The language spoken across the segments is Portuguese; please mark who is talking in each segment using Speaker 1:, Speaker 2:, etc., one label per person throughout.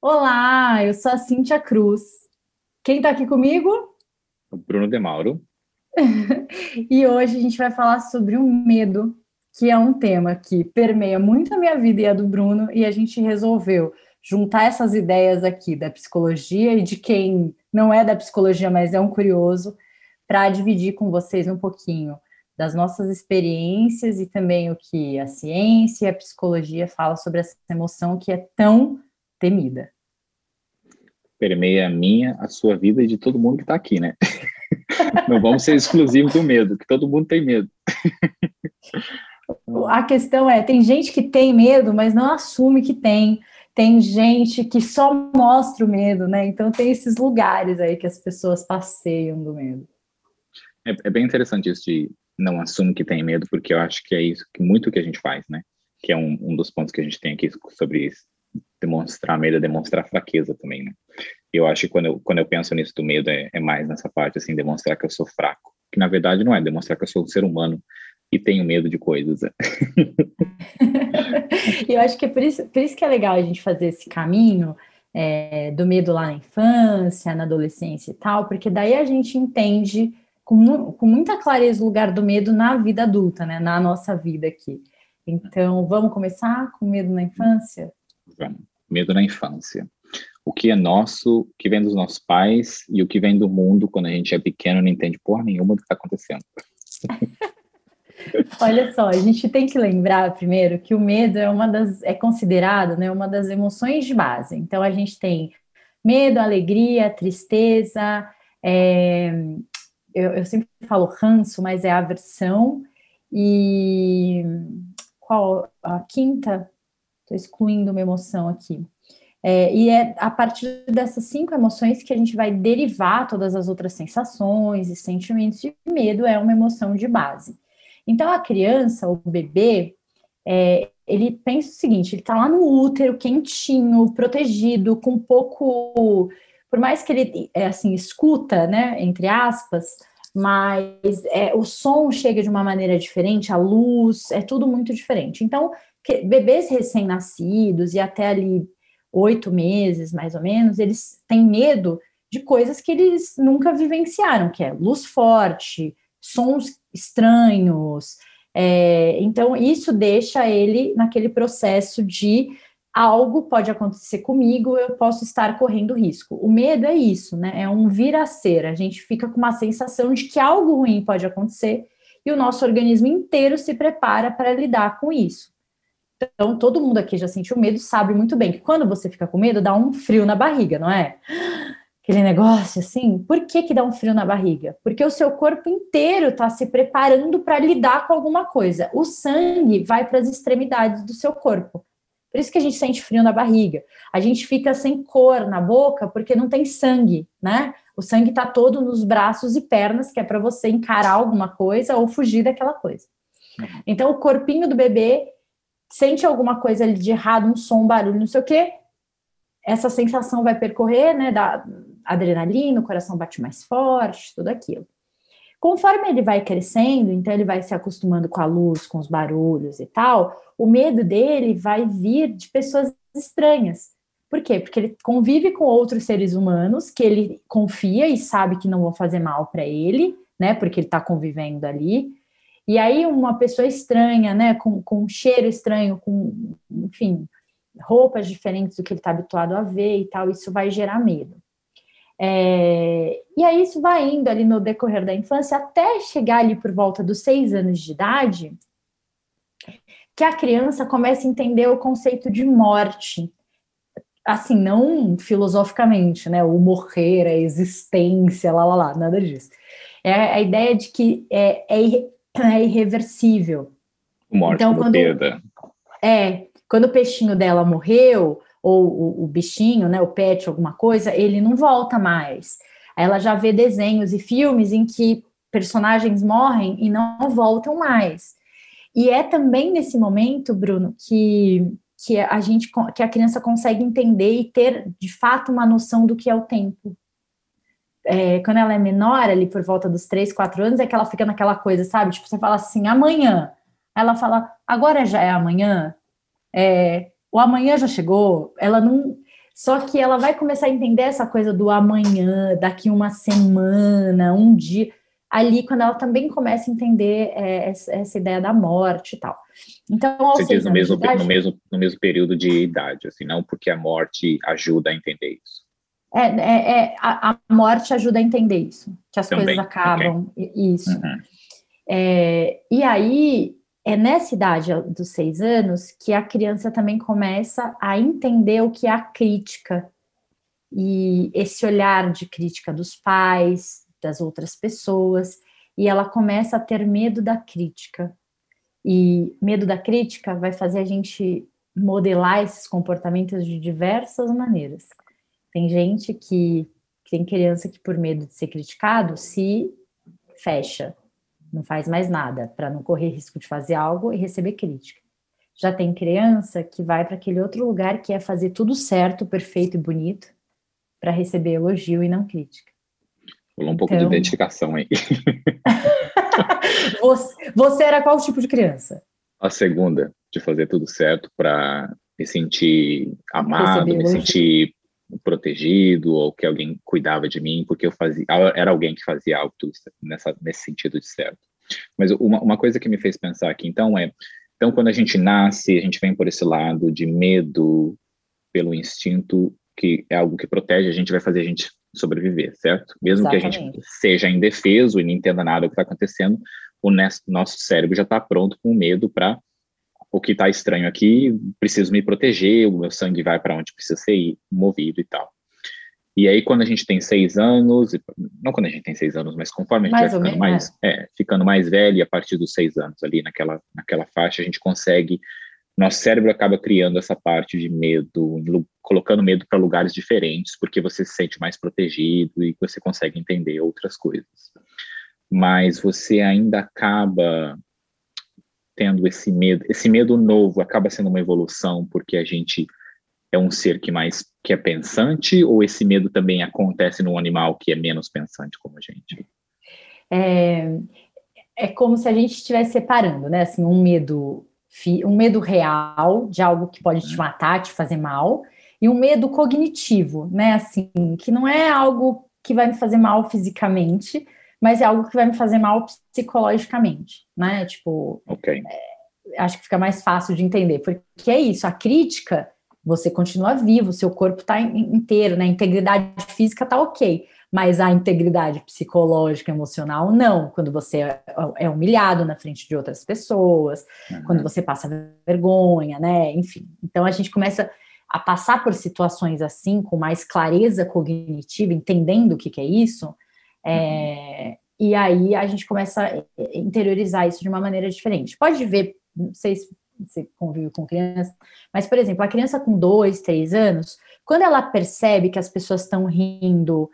Speaker 1: Olá, eu sou a Cíntia Cruz. Quem está aqui comigo?
Speaker 2: O Bruno De Mauro.
Speaker 1: e hoje a gente vai falar sobre o medo, que é um tema que permeia muito a minha vida e a do Bruno, e a gente resolveu juntar essas ideias aqui da psicologia e de quem não é da psicologia, mas é um curioso, para dividir com vocês um pouquinho das nossas experiências e também o que a ciência e a psicologia fala sobre essa emoção que é tão temida.
Speaker 2: Permeia a minha, a sua vida e de todo mundo que está aqui, né? Não vamos ser exclusivos do medo, que todo mundo tem medo.
Speaker 1: A questão é, tem gente que tem medo, mas não assume que tem. Tem gente que só mostra o medo, né? Então tem esses lugares aí que as pessoas passeiam do medo.
Speaker 2: É, é bem interessante isso de não assume que tem medo, porque eu acho que é isso que muito que a gente faz, né? Que é um, um dos pontos que a gente tem aqui sobre isso demonstrar medo é demonstrar fraqueza também, né? Eu acho que quando eu, quando eu penso nisso do medo é, é mais nessa parte, assim, demonstrar que eu sou fraco. Que na verdade não é, demonstrar que eu sou um ser humano e tenho medo de coisas.
Speaker 1: E eu acho que é por isso, por isso que é legal a gente fazer esse caminho é, do medo lá na infância, na adolescência e tal, porque daí a gente entende com, com muita clareza o lugar do medo na vida adulta, né? Na nossa vida aqui. Então, vamos começar com medo na infância?
Speaker 2: Vamos. Medo na infância. O que é nosso, o que vem dos nossos pais e o que vem do mundo quando a gente é pequeno não entende porra nenhuma do que está acontecendo.
Speaker 1: Olha só, a gente tem que lembrar primeiro que o medo é uma das é considerado, né, uma das emoções de base. Então a gente tem medo, alegria, tristeza, é, eu, eu, sempre falo ranço, mas é aversão e qual a quinta? Estou excluindo uma emoção aqui. É, e é a partir dessas cinco emoções que a gente vai derivar todas as outras sensações e sentimentos. E medo é uma emoção de base. Então, a criança, o bebê, é, ele pensa o seguinte: ele está lá no útero, quentinho, protegido, com pouco. Por mais que ele, é, assim, escuta, né, entre aspas, mas é, o som chega de uma maneira diferente, a luz, é tudo muito diferente. Então, bebês recém-nascidos e até ali oito meses, mais ou menos, eles têm medo de coisas que eles nunca vivenciaram, que é luz forte, sons estranhos. É, então, isso deixa ele naquele processo de algo pode acontecer comigo, eu posso estar correndo risco. O medo é isso, né? É um vir a ser. A gente fica com uma sensação de que algo ruim pode acontecer e o nosso organismo inteiro se prepara para lidar com isso. Então, todo mundo aqui já sentiu medo, sabe muito bem que quando você fica com medo, dá um frio na barriga, não é? aquele negócio assim. Por que, que dá um frio na barriga? Porque o seu corpo inteiro está se preparando para lidar com alguma coisa. O sangue vai para as extremidades do seu corpo. Por isso que a gente sente frio na barriga. A gente fica sem cor na boca porque não tem sangue, né? O sangue está todo nos braços e pernas, que é para você encarar alguma coisa ou fugir daquela coisa. Então, o corpinho do bebê sente alguma coisa ali de errado, um som, um barulho, não sei o quê, essa sensação vai percorrer, né, da adrenalina, o coração bate mais forte, tudo aquilo. Conforme ele vai crescendo, então ele vai se acostumando com a luz, com os barulhos e tal, o medo dele vai vir de pessoas estranhas. Por quê? Porque ele convive com outros seres humanos que ele confia e sabe que não vão fazer mal para ele, né? Porque ele está convivendo ali. E aí, uma pessoa estranha, né? Com, com um cheiro estranho, com, enfim, roupas diferentes do que ele está habituado a ver e tal, isso vai gerar medo. É, e aí isso vai indo ali no decorrer da infância até chegar ali por volta dos seis anos de idade, que a criança começa a entender o conceito de morte. Assim, não filosoficamente, né? O morrer, a existência, lá, lá, lá, nada disso. É a ideia de que é, é, é irreversível.
Speaker 2: Morte então, quando, perda.
Speaker 1: É, quando o peixinho dela morreu, ou o, o bichinho, né, o pet, alguma coisa, ele não volta mais. Ela já vê desenhos e filmes em que personagens morrem e não voltam mais. E é também nesse momento, Bruno, que, que a gente que a criança consegue entender e ter de fato uma noção do que é o tempo. É, quando ela é menor, ali por volta dos 3, 4 anos, é que ela fica naquela coisa, sabe? Tipo, você fala assim, amanhã. Ela fala, agora já é amanhã? É, o amanhã já chegou, ela não. Só que ela vai começar a entender essa coisa do amanhã, daqui uma semana, um dia, ali quando ela também começa a entender é, essa, ideia da morte e tal. Então,
Speaker 2: Você diz no mesmo, idade, no, mesmo, no mesmo período de idade, assim, não porque a morte ajuda a entender isso.
Speaker 1: É, é, é a, a, morte ajuda a entender isso, que as também. coisas acabam, okay. isso. Uhum. É, e aí, é nessa idade dos seis anos que a criança também começa a entender o que é a crítica e esse olhar de crítica dos pais, das outras pessoas, e ela começa a ter medo da crítica. E medo da crítica vai fazer a gente modelar esses comportamentos de diversas maneiras. Tem gente que tem criança que por medo de ser criticado se fecha, não faz mais nada, para não correr risco de fazer algo e receber crítica. Já tem criança que vai para aquele outro lugar que é fazer tudo certo, perfeito e bonito, para receber elogio e não crítica.
Speaker 2: Rolou um pouco então... de identificação aí.
Speaker 1: você, você era qual tipo de criança?
Speaker 2: A segunda, de fazer tudo certo para me sentir amado, me sentir protegido ou que alguém cuidava de mim porque eu fazia era alguém que fazia algo nessa nesse sentido de certo mas uma, uma coisa que me fez pensar aqui então é então quando a gente nasce a gente vem por esse lado de medo pelo instinto que é algo que protege a gente vai fazer a gente sobreviver certo mesmo Exatamente. que a gente seja indefeso e não entenda nada do que está acontecendo o nosso cérebro já está pronto com medo para o que está estranho aqui, preciso me proteger, o meu sangue vai para onde precisa ser movido e tal. E aí, quando a gente tem seis anos, não quando a gente tem seis anos, mas conforme a gente mais vai ficando mais, é, ficando mais velho, a partir dos seis anos, ali naquela, naquela faixa, a gente consegue, nosso cérebro acaba criando essa parte de medo, colocando medo para lugares diferentes, porque você se sente mais protegido e você consegue entender outras coisas. Mas você ainda acaba tendo esse medo, esse medo novo acaba sendo uma evolução porque a gente é um ser que mais que é pensante ou esse medo também acontece num animal que é menos pensante como a gente?
Speaker 1: É, é como se a gente estivesse separando, né? Assim, um medo um medo real de algo que pode te uhum. matar, te fazer mal, e um medo cognitivo, né? Assim, que não é algo que vai me fazer mal fisicamente, mas é algo que vai me fazer mal psicologicamente, né? Tipo, okay. é, acho que fica mais fácil de entender, porque é isso, a crítica, você continua vivo, seu corpo está inteiro, né? A integridade física está ok, mas a integridade psicológica, emocional, não. Quando você é, é humilhado na frente de outras pessoas, uhum. quando você passa vergonha, né? Enfim, então a gente começa a passar por situações assim, com mais clareza cognitiva, entendendo o que, que é isso, é, e aí a gente começa a interiorizar isso de uma maneira diferente. Pode ver, não sei se você convive com criança, mas, por exemplo, a criança com dois, três anos, quando ela percebe que as pessoas estão rindo,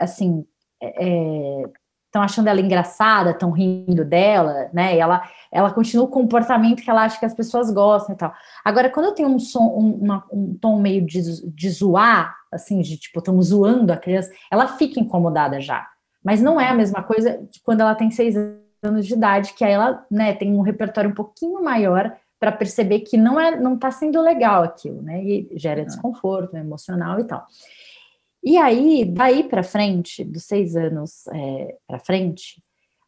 Speaker 1: assim, é, estão é, achando ela engraçada, estão rindo dela, né? E ela, ela continua o comportamento que ela acha que as pessoas gostam e tal. Agora, quando eu tenho um som, um, uma, um tom meio de, de zoar, assim, de tipo, estamos zoando a criança, ela fica incomodada já. Mas não é a mesma coisa de quando ela tem seis anos de idade, que aí ela né, tem um repertório um pouquinho maior para perceber que não é, não está sendo legal aquilo, né? E gera desconforto né, emocional e tal. E aí, daí para frente, dos seis anos é, para frente,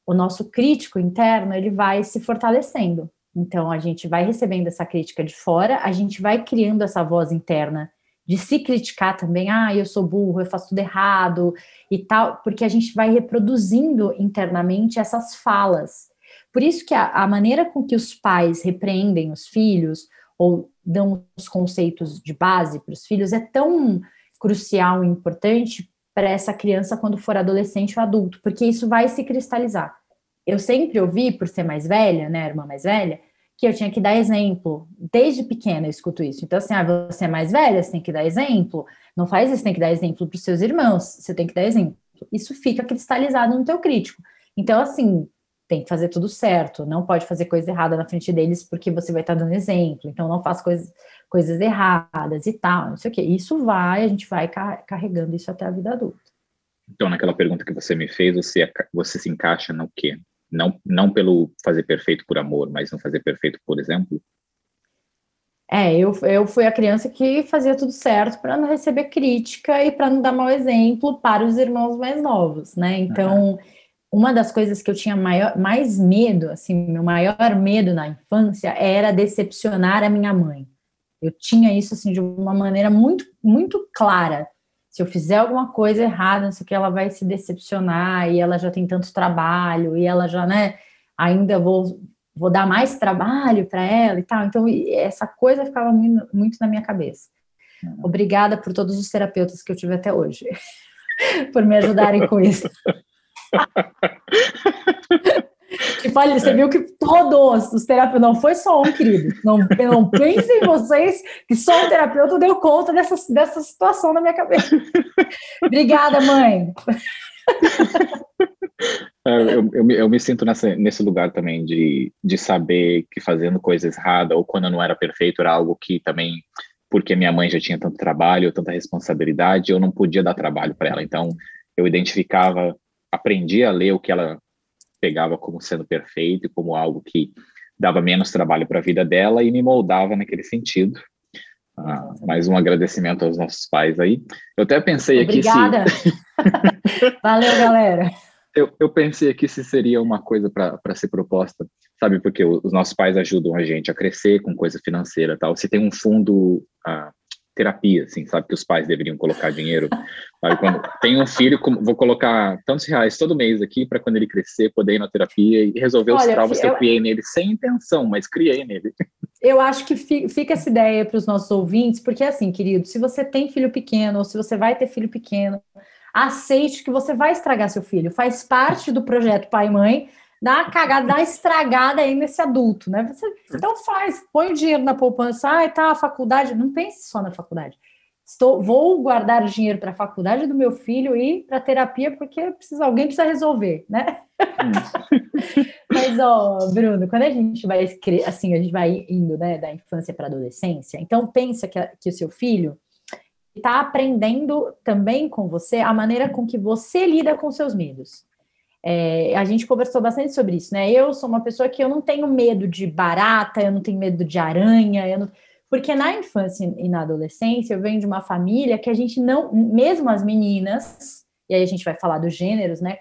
Speaker 1: o nosso crítico interno ele vai se fortalecendo. Então a gente vai recebendo essa crítica de fora, a gente vai criando essa voz interna de se criticar também, ah, eu sou burro, eu faço tudo errado e tal, porque a gente vai reproduzindo internamente essas falas. Por isso que a, a maneira com que os pais repreendem os filhos ou dão os conceitos de base para os filhos é tão crucial e importante para essa criança quando for adolescente ou adulto, porque isso vai se cristalizar. Eu sempre ouvi, por ser mais velha, né, irmã mais velha, que eu tinha que dar exemplo. Desde pequena eu escuto isso. Então, assim, ah, você é mais velha, você tem que dar exemplo. Não faz isso, tem que dar exemplo para os seus irmãos, você tem que dar exemplo. Isso fica cristalizado no teu crítico. Então, assim, tem que fazer tudo certo, não pode fazer coisa errada na frente deles porque você vai estar dando exemplo, então não faz coisas, coisas erradas e tal, não sei o que. Isso vai, a gente vai carregando isso até a vida adulta.
Speaker 2: Então, naquela pergunta que você me fez, você, você se encaixa no quê? Não, não pelo fazer perfeito por amor, mas não fazer perfeito por exemplo?
Speaker 1: É, eu, eu fui a criança que fazia tudo certo para não receber crítica e para não dar mau exemplo para os irmãos mais novos, né? Então, uhum. uma das coisas que eu tinha maior, mais medo, assim, meu maior medo na infância era decepcionar a minha mãe. Eu tinha isso assim de uma maneira muito, muito clara. Se eu fizer alguma coisa errada, não sei o que, ela vai se decepcionar e ela já tem tanto trabalho e ela já, né? Ainda vou vou dar mais trabalho para ela e tal. Então, essa coisa ficava muito, muito na minha cabeça. Uhum. Obrigada por todos os terapeutas que eu tive até hoje, por me ajudarem com isso. Tipo, olha, você viu que todos os terapeutas, não foi só um, querido. Não, não pensem em vocês que só um terapeuta deu conta dessa, dessa situação na minha cabeça. Obrigada, mãe.
Speaker 2: É, eu, eu, eu, me sinto nessa, nesse lugar também de, de saber que fazendo coisas erradas ou quando eu não era perfeito era algo que também, porque minha mãe já tinha tanto trabalho, tanta responsabilidade, eu não podia dar trabalho para ela. Então, eu identificava, aprendia a ler o que ela pegava como sendo perfeito, como algo que dava menos trabalho para a vida dela e me moldava naquele sentido. Ah, mais um agradecimento aos nossos pais aí. Eu até pensei
Speaker 1: Obrigada.
Speaker 2: aqui
Speaker 1: se. Valeu, galera.
Speaker 2: Eu, eu, pensei aqui se seria uma coisa para ser proposta, sabe? Porque os nossos pais ajudam a gente a crescer com coisa financeira tal. Se tem um fundo ah, terapia, assim, sabe? Que os pais deveriam colocar dinheiro. Sabe? Quando tem um filho, vou colocar tantos reais todo mês aqui para quando ele crescer poder ir na terapia e resolver Olha, os traumas eu, que eu criei nele sem intenção, mas criei nele.
Speaker 1: Eu acho que fica essa ideia para os nossos ouvintes, porque assim, querido, se você tem filho pequeno ou se você vai ter filho pequeno, aceite que você vai estragar seu filho. Faz parte do projeto pai e mãe dá uma cagada, dá uma estragada aí nesse adulto, né? Você, então faz, põe o dinheiro na poupança, ah, tá, a faculdade, não pense só na faculdade. Estou, vou guardar o dinheiro para a faculdade do meu filho e para terapia, porque precisa, alguém precisa resolver, né? Mas, ó, Bruno, quando a gente vai assim, a gente vai indo né, da infância para a adolescência, então pensa que, que o seu filho está aprendendo também com você a maneira com que você lida com seus medos. É, a gente conversou bastante sobre isso, né? Eu sou uma pessoa que eu não tenho medo de barata, eu não tenho medo de aranha, não... porque na infância e na adolescência eu venho de uma família que a gente não, mesmo as meninas, e aí a gente vai falar dos gêneros, né?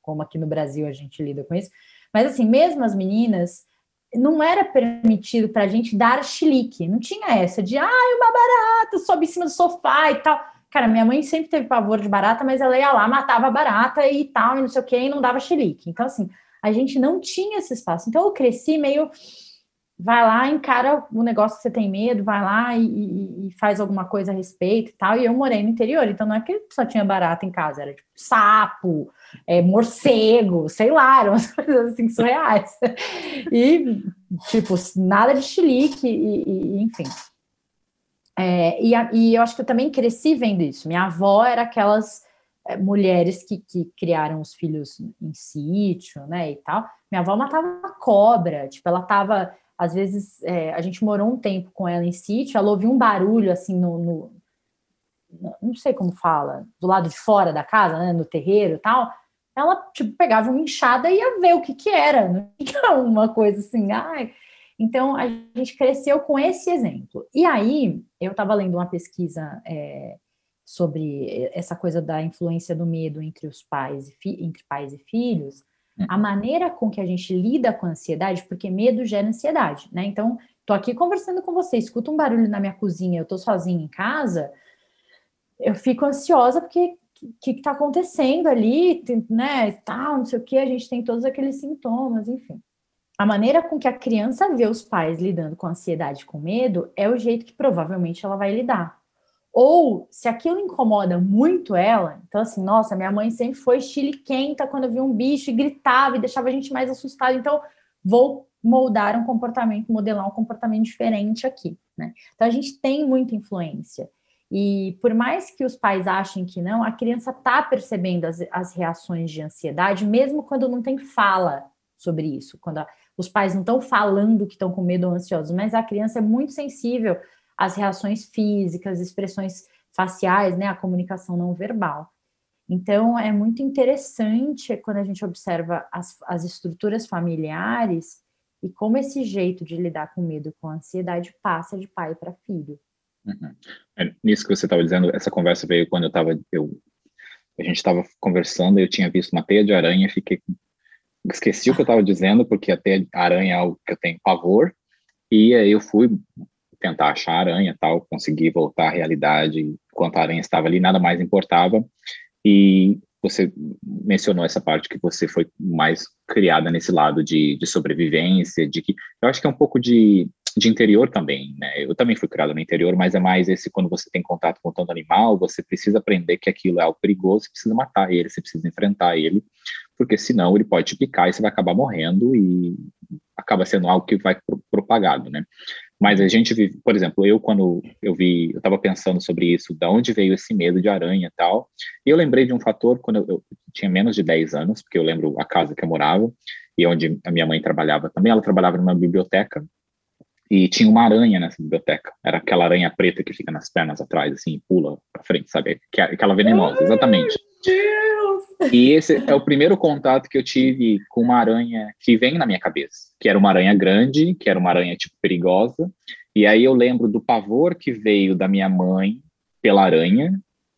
Speaker 1: Como aqui no Brasil a gente lida com isso, mas assim, mesmo as meninas, não era permitido para a gente dar chilique, não tinha essa de, ai, uma barata sobe em cima do sofá e tal. Cara, minha mãe sempre teve pavor de barata, mas ela ia lá, matava barata e tal, e não sei o que, e não dava xilique. Então, assim, a gente não tinha esse espaço. Então, eu cresci meio. Vai lá, encara o negócio que você tem medo, vai lá e, e, e faz alguma coisa a respeito e tal. E eu morei no interior, então não é que só tinha barata em casa, era tipo sapo, é, morcego, sei lá, eram umas coisas assim surreais. E, tipo, nada de xilique, e, e enfim. É, e, a, e, eu acho que eu também cresci vendo isso. Minha avó era aquelas é, mulheres que, que, criaram os filhos em sítio, né, e tal. Minha avó matava cobra, tipo, ela tava, às vezes, é, a gente morou um tempo com ela em sítio, ela ouvia um barulho, assim, no, no, não sei como fala, do lado de fora da casa, né, no terreiro e tal, ela, tipo, pegava uma enxada e ia ver o que que era, não tinha uma coisa assim, ai... Então, a gente cresceu com esse exemplo. E aí, eu estava lendo uma pesquisa é, sobre essa coisa da influência do medo entre os pais e entre pais e filhos, a uhum. maneira com que a gente lida com a ansiedade, porque medo gera ansiedade, né? Então, tô aqui conversando com você, escuta um barulho na minha cozinha, eu tô sozinha em casa, eu fico ansiosa porque o que está acontecendo ali, né, tal, não sei o que, a gente tem todos aqueles sintomas, enfim a maneira com que a criança vê os pais lidando com ansiedade, com medo, é o jeito que provavelmente ela vai lidar. Ou se aquilo incomoda muito ela, então assim, nossa, minha mãe sempre foi chiliquenta quando via um bicho e gritava e deixava a gente mais assustado, então vou moldar um comportamento, modelar um comportamento diferente aqui, né? Então a gente tem muita influência. E por mais que os pais achem que não, a criança está percebendo as, as reações de ansiedade, mesmo quando não tem fala sobre isso. Quando a, os pais não estão falando que estão com medo ou ansiosos, mas a criança é muito sensível às reações físicas, expressões faciais, né, a comunicação não verbal. Então, é muito interessante quando a gente observa as, as estruturas familiares e como esse jeito de lidar com medo, com ansiedade, passa de pai para filho.
Speaker 2: Uhum. É, nisso que você estava dizendo, essa conversa veio quando eu estava, eu, a gente estava conversando, eu tinha visto uma teia de aranha, fiquei, esqueci o que eu estava dizendo, porque a teia de aranha é algo que eu tenho pavor, e aí eu fui tentar achar a aranha tal, consegui voltar à realidade, enquanto a aranha estava ali, nada mais importava, e você mencionou essa parte que você foi mais criada nesse lado de, de sobrevivência, de que eu acho que é um pouco de, de interior também, né? Eu também fui criado no interior, mas é mais esse quando você tem contato com tanto animal, você precisa aprender que aquilo é algo perigoso, você precisa matar ele, você precisa enfrentar ele, porque senão ele pode te picar e você vai acabar morrendo e acaba sendo algo que vai propagado, né? Mas a gente vive, por exemplo, eu quando eu vi, eu estava pensando sobre isso, da onde veio esse medo de aranha e tal, e eu lembrei de um fator quando eu, eu, tinha menos de 10 anos, porque eu lembro a casa que eu morava e onde a minha mãe trabalhava também, ela trabalhava numa biblioteca e tinha uma aranha nessa biblioteca, era aquela aranha preta que fica nas pernas atrás, assim, e pula para frente, sabe? Aquela venenosa, exatamente. E esse é o primeiro contato que eu tive com uma aranha que vem na minha cabeça, que era uma aranha grande, que era uma aranha tipo perigosa. E aí eu lembro do pavor que veio da minha mãe pela aranha,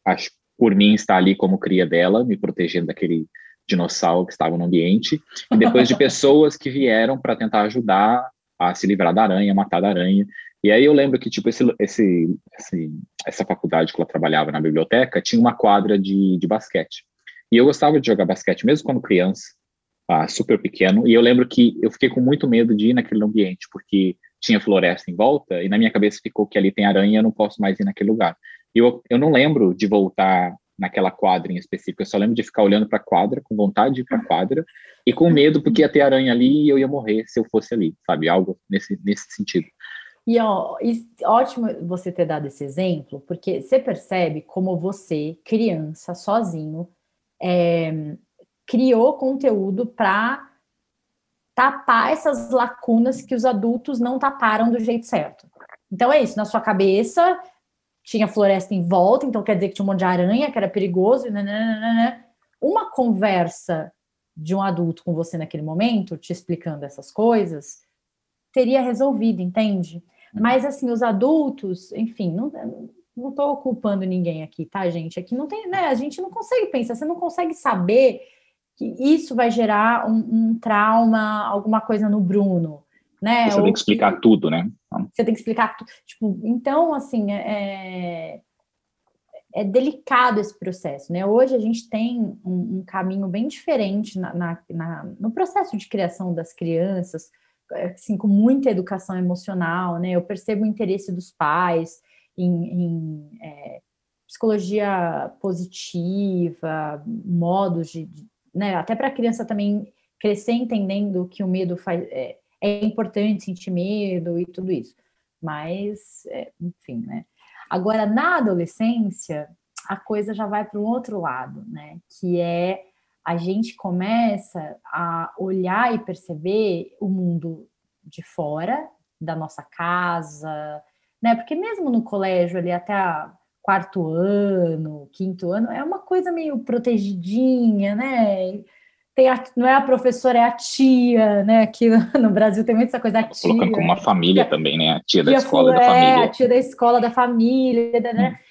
Speaker 2: acho por mim estar ali como cria dela, me protegendo daquele dinossauro que estava no ambiente, e depois de pessoas que vieram para tentar ajudar a se livrar da aranha, matar da aranha. E aí eu lembro que tipo esse, esse, esse essa faculdade que ela trabalhava na biblioteca tinha uma quadra de, de basquete. E eu gostava de jogar basquete, mesmo quando criança, ah, super pequeno. E eu lembro que eu fiquei com muito medo de ir naquele ambiente, porque tinha floresta em volta, e na minha cabeça ficou que ali tem aranha, eu não posso mais ir naquele lugar. E eu, eu não lembro de voltar naquela quadra em específico, eu só lembro de ficar olhando para a quadra, com vontade de ir para a quadra, e com medo porque ia ter aranha ali e eu ia morrer se eu fosse ali, sabe? Algo nesse, nesse sentido.
Speaker 1: E ó, ótimo você ter dado esse exemplo, porque você percebe como você, criança, sozinho, é, criou conteúdo para tapar essas lacunas que os adultos não taparam do jeito certo. Então é isso, na sua cabeça tinha floresta em volta, então quer dizer que tinha um monte de aranha, que era perigoso, nananana. Né, né, uma conversa de um adulto com você naquele momento, te explicando essas coisas, teria resolvido, entende? Uhum. Mas assim, os adultos, enfim, não, não estou culpando ninguém aqui, tá, gente? Aqui não tem, né? A gente não consegue pensar, você não consegue saber que isso vai gerar um, um trauma, alguma coisa no Bruno, né?
Speaker 2: Você Ou tem que explicar que, tudo, né?
Speaker 1: Você tem que explicar tudo. Tipo, então, assim, é, é, é delicado esse processo, né? Hoje a gente tem um, um caminho bem diferente na, na, na, no processo de criação das crianças, assim, com muita educação emocional, né? Eu percebo o interesse dos pais, em, em é, psicologia positiva, modos de, de né, até para a criança também crescer entendendo que o medo faz, é, é importante sentir medo e tudo isso. Mas, é, enfim, né? Agora, na adolescência, a coisa já vai para um outro lado, né? Que é a gente começa a olhar e perceber o mundo de fora da nossa casa, né? Porque mesmo no colégio ali até quarto ano, quinto ano, é uma coisa meio protegidinha, né? Tem a, não é a professora, é a tia, né? Aqui no Brasil tem muito essa coisa da tia.
Speaker 2: Colocando como uma família também, né? A tia, tia da escola da família. É,
Speaker 1: a tia da escola da família, né? Hum.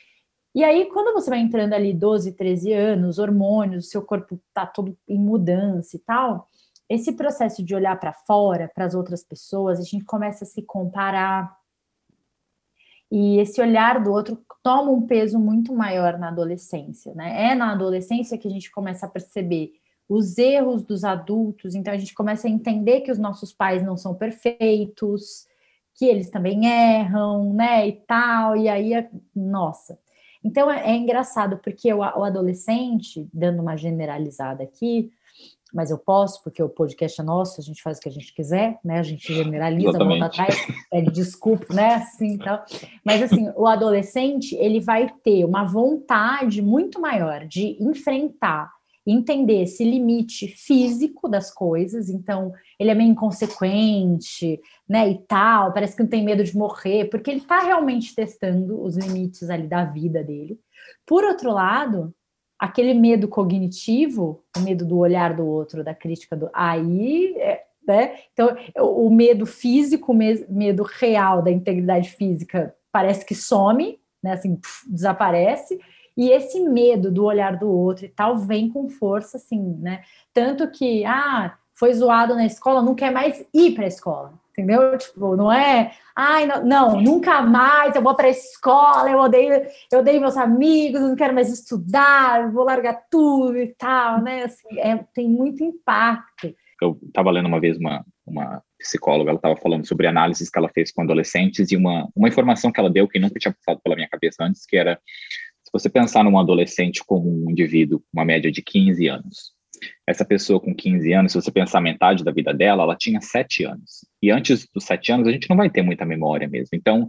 Speaker 1: E aí, quando você vai entrando ali 12, 13 anos, hormônios, o seu corpo tá todo em mudança e tal, esse processo de olhar para fora, para as outras pessoas, a gente começa a se comparar, e esse olhar do outro toma um peso muito maior na adolescência, né? É na adolescência que a gente começa a perceber os erros dos adultos, então a gente começa a entender que os nossos pais não são perfeitos, que eles também erram, né? E tal, e aí, nossa. Então é, é engraçado, porque o, o adolescente, dando uma generalizada aqui, mas eu posso, porque o podcast é nosso, a gente faz o que a gente quiser, né? A gente generaliza, volta atrás, pede desculpa, né? Assim, então. Mas assim, o adolescente, ele vai ter uma vontade muito maior de enfrentar, entender esse limite físico das coisas, então ele é meio inconsequente, né? E tal, parece que não tem medo de morrer, porque ele está realmente testando os limites ali da vida dele. Por outro lado, aquele medo cognitivo, o medo do olhar do outro, da crítica do. Aí é, né? Então, o medo físico, medo real da integridade física parece que some, né? Assim, desaparece. E esse medo do olhar do outro e tal vem com força, assim, né? Tanto que, ah, foi zoado na escola, não quer mais ir para a escola, entendeu? Tipo, não é, ai, não, não nunca mais eu vou para a escola, eu odeio, eu odeio meus amigos, não quero mais estudar, vou largar tudo e tal, né? Assim, é, tem muito impacto.
Speaker 2: Eu estava lendo uma vez uma, uma psicóloga, ela estava falando sobre análises que ela fez com adolescentes e uma, uma informação que ela deu que nunca tinha passado pela minha cabeça antes, que era se você pensar num adolescente como um indivíduo, uma média de 15 anos, essa pessoa com 15 anos, se você pensar metade da vida dela, ela tinha 7 anos. E antes dos 7 anos, a gente não vai ter muita memória mesmo. Então,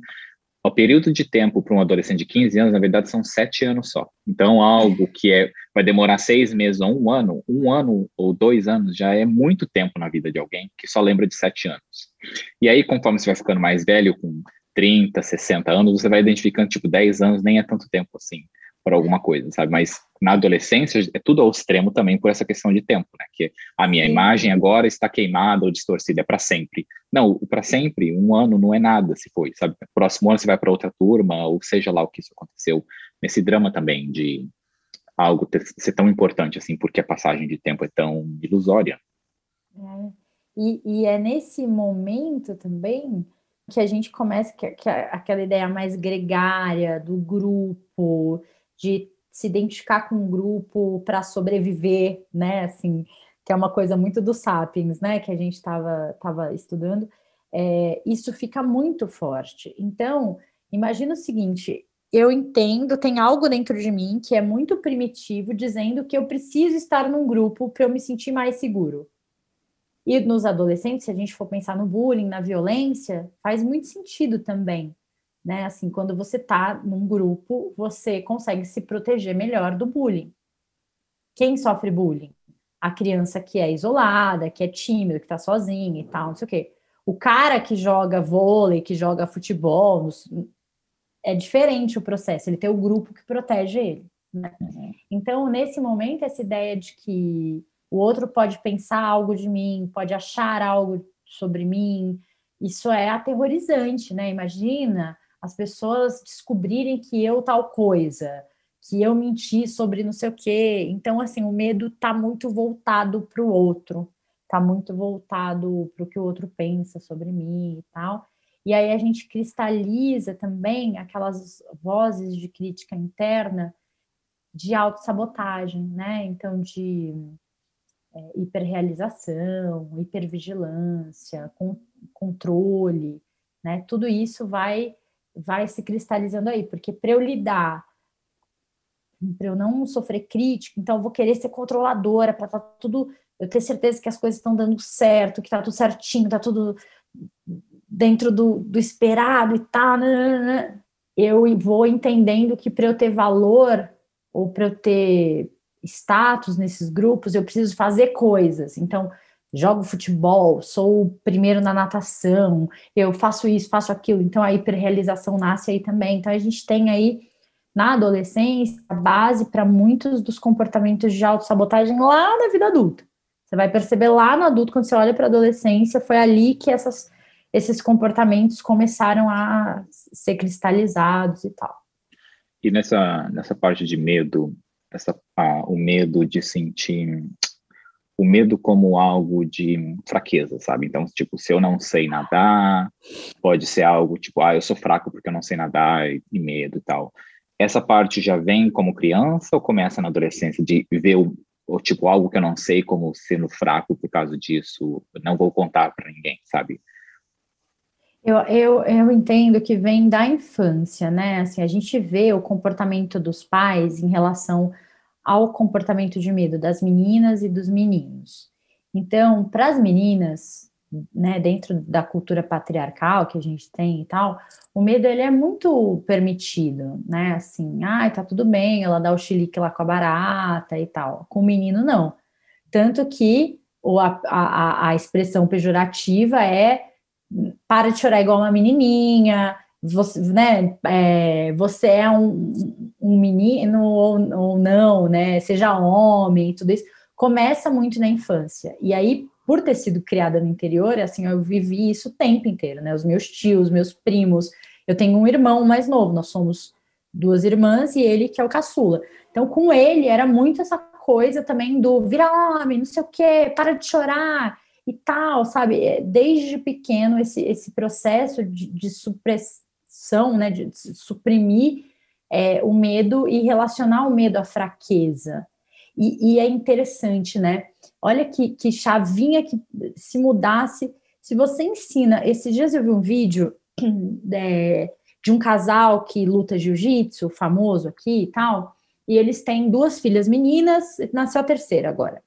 Speaker 2: o período de tempo para um adolescente de 15 anos, na verdade, são 7 anos só. Então, algo que é, vai demorar seis meses ou um ano, um ano ou dois anos já é muito tempo na vida de alguém que só lembra de 7 anos. E aí, conforme você vai ficando mais velho, com 30, 60 anos, você vai identificando, tipo, 10 anos nem é tanto tempo assim para alguma coisa, sabe? Mas na adolescência é tudo ao extremo também por essa questão de tempo, né? Que a minha Sim. imagem agora está queimada ou distorcida, é para sempre. Não, para sempre, um ano não é nada se foi, sabe? Próximo ano você vai para outra turma, ou seja lá o que isso aconteceu. Nesse drama também de algo ter, ser tão importante assim, porque a passagem de tempo é tão ilusória.
Speaker 1: É. E, e é nesse momento também que a gente começa, que, que aquela ideia mais gregária do grupo, de se identificar com um grupo para sobreviver, né? Assim, que é uma coisa muito do Sapiens, né? Que a gente estava tava estudando. É, isso fica muito forte. Então, imagina o seguinte: eu entendo, tem algo dentro de mim que é muito primitivo, dizendo que eu preciso estar num grupo para eu me sentir mais seguro. E nos adolescentes, se a gente for pensar no bullying, na violência, faz muito sentido também né? Assim, quando você está num grupo, você consegue se proteger melhor do bullying. Quem sofre bullying? A criança que é isolada, que é tímida, que está sozinha e tal, não sei o quê. O cara que joga vôlei, que joga futebol, é diferente o processo, ele tem o grupo que protege ele. Né? Uhum. Então, nesse momento, essa ideia de que o outro pode pensar algo de mim, pode achar algo sobre mim, isso é aterrorizante, né? Imagina as pessoas descobrirem que eu tal coisa, que eu menti sobre não sei o quê. Então, assim, o medo está muito voltado para o outro, está muito voltado para o que o outro pensa sobre mim e tal. E aí a gente cristaliza também aquelas vozes de crítica interna de autossabotagem, né? Então, de é, hiperrealização, hipervigilância, com, controle, né? Tudo isso vai vai se cristalizando aí, porque para eu lidar, para eu não sofrer crítica, então eu vou querer ser controladora, para tá tudo, eu ter certeza que as coisas estão dando certo, que está tudo certinho, está tudo dentro do, do esperado e né, eu vou entendendo que para eu ter valor ou para eu ter status nesses grupos, eu preciso fazer coisas. Então, jogo futebol, sou o primeiro na natação, eu faço isso, faço aquilo, então a hiperrealização nasce aí também. Então a gente tem aí na adolescência a base para muitos dos comportamentos de autossabotagem lá na vida adulta. Você vai perceber lá no adulto, quando você olha para a adolescência, foi ali que essas, esses comportamentos começaram a ser cristalizados e tal.
Speaker 2: E nessa, nessa parte de medo, essa, o medo de sentir o medo como algo de fraqueza, sabe? Então, tipo, se eu não sei nadar, pode ser algo tipo, ah, eu sou fraco porque eu não sei nadar e, e medo e tal. Essa parte já vem como criança ou começa na adolescência de ver o, o tipo algo que eu não sei como sendo fraco por causa disso, não vou contar para ninguém, sabe?
Speaker 1: Eu, eu, eu entendo que vem da infância, né? Assim, a gente vê o comportamento dos pais em relação ao comportamento de medo das meninas e dos meninos. Então, para as meninas, né, dentro da cultura patriarcal que a gente tem e tal, o medo ele é muito permitido, né? Assim, ai, tá tudo bem, ela dá o chilique lá com a barata e tal. Com o menino, não. Tanto que ou a, a, a expressão pejorativa é para de chorar igual uma menininha, você, né, é, você é um, um menino ou, ou, não, né, seja homem, tudo isso, começa muito na infância. E aí, por ter sido criada no interior, assim, eu vivi isso o tempo inteiro, né? Os meus tios, meus primos, eu tenho um irmão mais novo, nós somos duas irmãs e ele que é o caçula. Então, com ele era muito essa coisa também do vira homem, não sei o quê, para de chorar e tal, sabe? É, desde pequeno, esse, esse processo de, de supressão, né, de, de suprimir é, o medo e relacionar o medo à fraqueza. E, e, é interessante, né? Olha que, que chavinha que se mudasse. Se você ensina, esses dias eu vi um vídeo é, de um casal que luta jiu-jitsu, famoso aqui e tal, e eles têm duas filhas meninas, nasceu a terceira agora.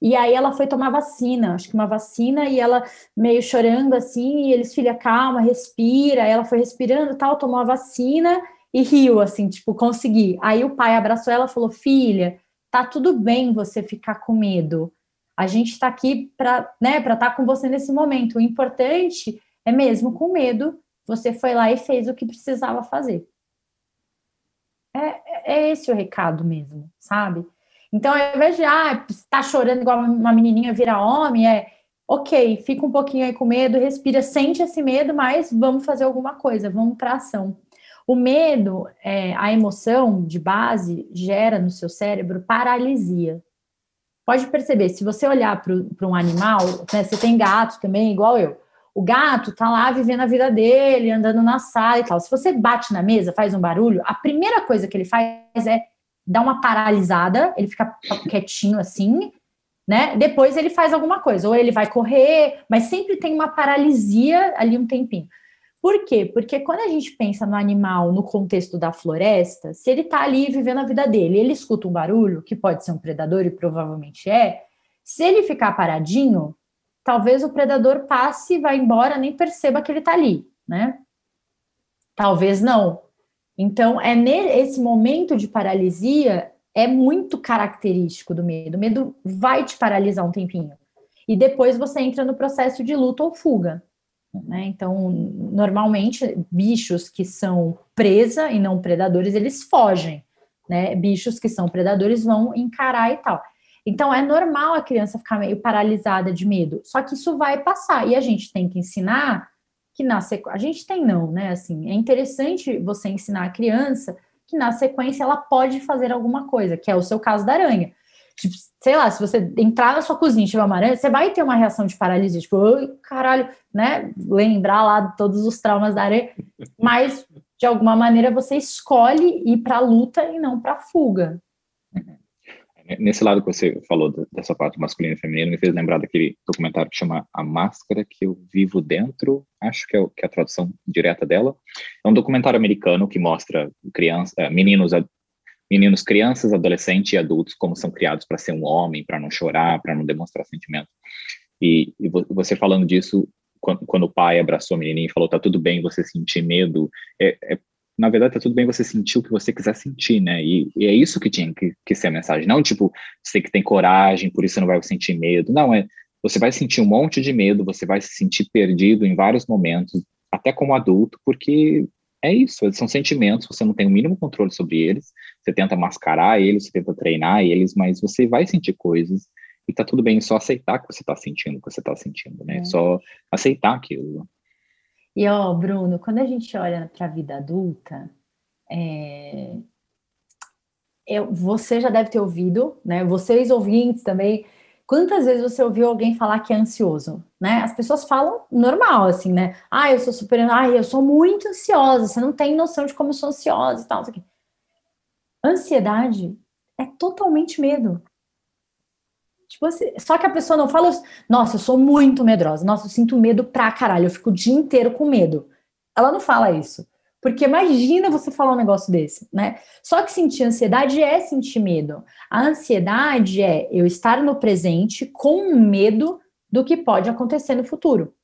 Speaker 1: E aí ela foi tomar vacina, acho que uma vacina, e ela meio chorando assim, e eles, filha, calma, respira. Ela foi respirando tal, tomou a vacina e riu, assim, tipo, consegui. Aí o pai abraçou ela e falou: Filha, tá tudo bem você ficar com medo. A gente está aqui para né, estar tá com você nesse momento. O importante é mesmo com medo, você foi lá e fez o que precisava fazer. É, é esse o recado mesmo, sabe? Então, ao invés de, ah, tá chorando igual uma menininha vira homem, é, ok, fica um pouquinho aí com medo, respira, sente esse medo, mas vamos fazer alguma coisa, vamos para ação. O medo, é, a emoção de base, gera no seu cérebro paralisia. Pode perceber, se você olhar para um animal, né, você tem gato também, igual eu. O gato tá lá vivendo a vida dele, andando na sala e tal. Se você bate na mesa, faz um barulho, a primeira coisa que ele faz é dar uma paralisada, ele fica quietinho assim, né? Depois ele faz alguma coisa, ou ele vai correr, mas sempre tem uma paralisia ali um tempinho. Por quê? Porque quando a gente pensa no animal no contexto da floresta, se ele está ali vivendo a vida dele, ele escuta um barulho, que pode ser um predador e provavelmente é, se ele ficar paradinho, talvez o predador passe, vá embora, nem perceba que ele está ali, né? Talvez não. Então, é nesse momento de paralisia é muito característico do medo. O medo vai te paralisar um tempinho. E depois você entra no processo de luta ou fuga. Né? Então, normalmente, bichos que são presa e não predadores, eles fogem. Né? Bichos que são predadores vão encarar e tal. Então, é normal a criança ficar meio paralisada de medo. Só que isso vai passar. E a gente tem que ensinar que na sequência. A gente tem não, né? Assim, é interessante você ensinar a criança que na sequência ela pode fazer alguma coisa, que é o seu caso da aranha. Tipo, sei lá, se você entrar na sua cozinha e tiver uma aranha, você vai ter uma reação de paralisia, tipo, caralho, né? Lembrar lá de todos os traumas da aranha, mas de alguma maneira você escolhe ir para a luta e não para a fuga.
Speaker 2: Nesse lado que você falou dessa parte masculina e feminina, me fez lembrar daquele documentário que chama A Máscara que eu vivo dentro, acho que é, é a tradução direta dela. É um documentário americano que mostra crianças, eh, meninos, meninos, crianças, adolescentes e adultos como são criados para ser um homem, para não chorar, para não demonstrar sentimento. E, e, você falando disso, quando, quando, o pai abraçou a menininha e falou, tá tudo bem você sentir medo, é, é na verdade tá tudo bem você sentir o que você quiser sentir, né? E, e é isso que tinha que, que, ser a mensagem. Não tipo, você que tem coragem, por isso você não vai sentir medo. Não, é você vai sentir um monte de medo, você vai se sentir perdido em vários momentos, até como adulto, porque é isso, são sentimentos, você não tem o mínimo controle sobre eles, você tenta mascarar eles, você tenta treinar eles, mas você vai sentir coisas e tá tudo bem, só aceitar que você tá sentindo o que você tá sentindo, né? É. Só aceitar aquilo.
Speaker 1: E, ó, Bruno, quando a gente olha para a vida adulta, é... Eu, você já deve ter ouvido, né? Vocês ouvintes também. Quantas vezes você ouviu alguém falar que é ansioso, né? As pessoas falam normal, assim, né? Ah, eu sou super, ah, eu sou muito ansiosa. Você não tem noção de como eu sou ansiosa e tal. Ansiedade é totalmente medo. Tipo assim, só que a pessoa não fala, nossa, eu sou muito medrosa, nossa, eu sinto medo pra caralho, eu fico o dia inteiro com medo. Ela não fala isso. Porque imagina você falar um negócio desse, né? Só que sentir ansiedade é sentir medo. A ansiedade é eu estar no presente com medo do que pode acontecer no futuro.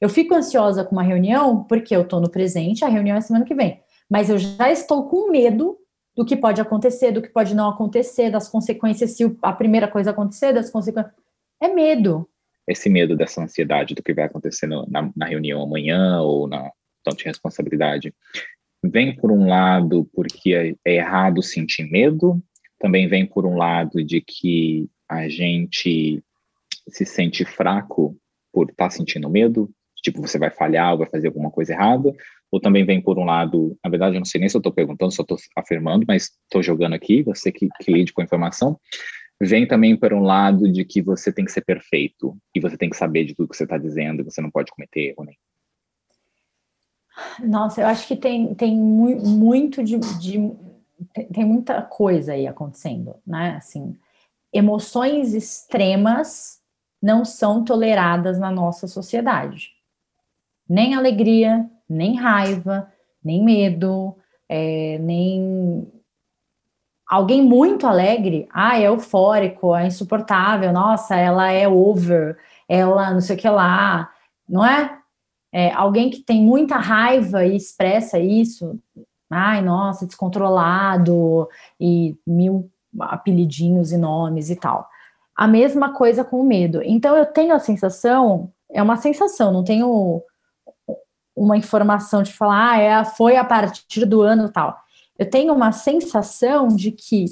Speaker 1: Eu fico ansiosa com uma reunião porque eu tô no presente, a reunião é semana que vem. Mas eu já estou com medo do que pode acontecer, do que pode não acontecer, das consequências se a primeira coisa acontecer, das consequências. É medo.
Speaker 2: Esse medo dessa ansiedade do que vai acontecer no, na, na, reunião amanhã ou na tanto de responsabilidade. Vem por um lado porque é, é errado sentir medo, também vem por um lado de que a gente se sente fraco por estar tá sentindo medo, tipo, você vai falhar ou vai fazer alguma coisa errada, ou também vem por um lado, na verdade, eu não sei nem se eu estou perguntando, só estou afirmando, mas estou jogando aqui, você que, que lide com a informação, vem também por um lado de que você tem que ser perfeito, e você tem que saber de tudo que você está dizendo, você não pode cometer erro nem.
Speaker 1: Nossa, eu acho que tem, tem muito de, de tem muita coisa aí acontecendo, né? Assim, emoções extremas não são toleradas na nossa sociedade. Nem alegria, nem raiva, nem medo, é, nem alguém muito alegre, ah, é eufórico, é insuportável, nossa, ela é over, ela não sei o que lá, não é? é alguém que tem muita raiva e expressa isso, ai, nossa, descontrolado, e mil apelidinhos e nomes e tal. A mesma coisa com o medo. Então eu tenho a sensação, é uma sensação, não tenho uma informação de falar, ah, é, foi a partir do ano tal. Eu tenho uma sensação de que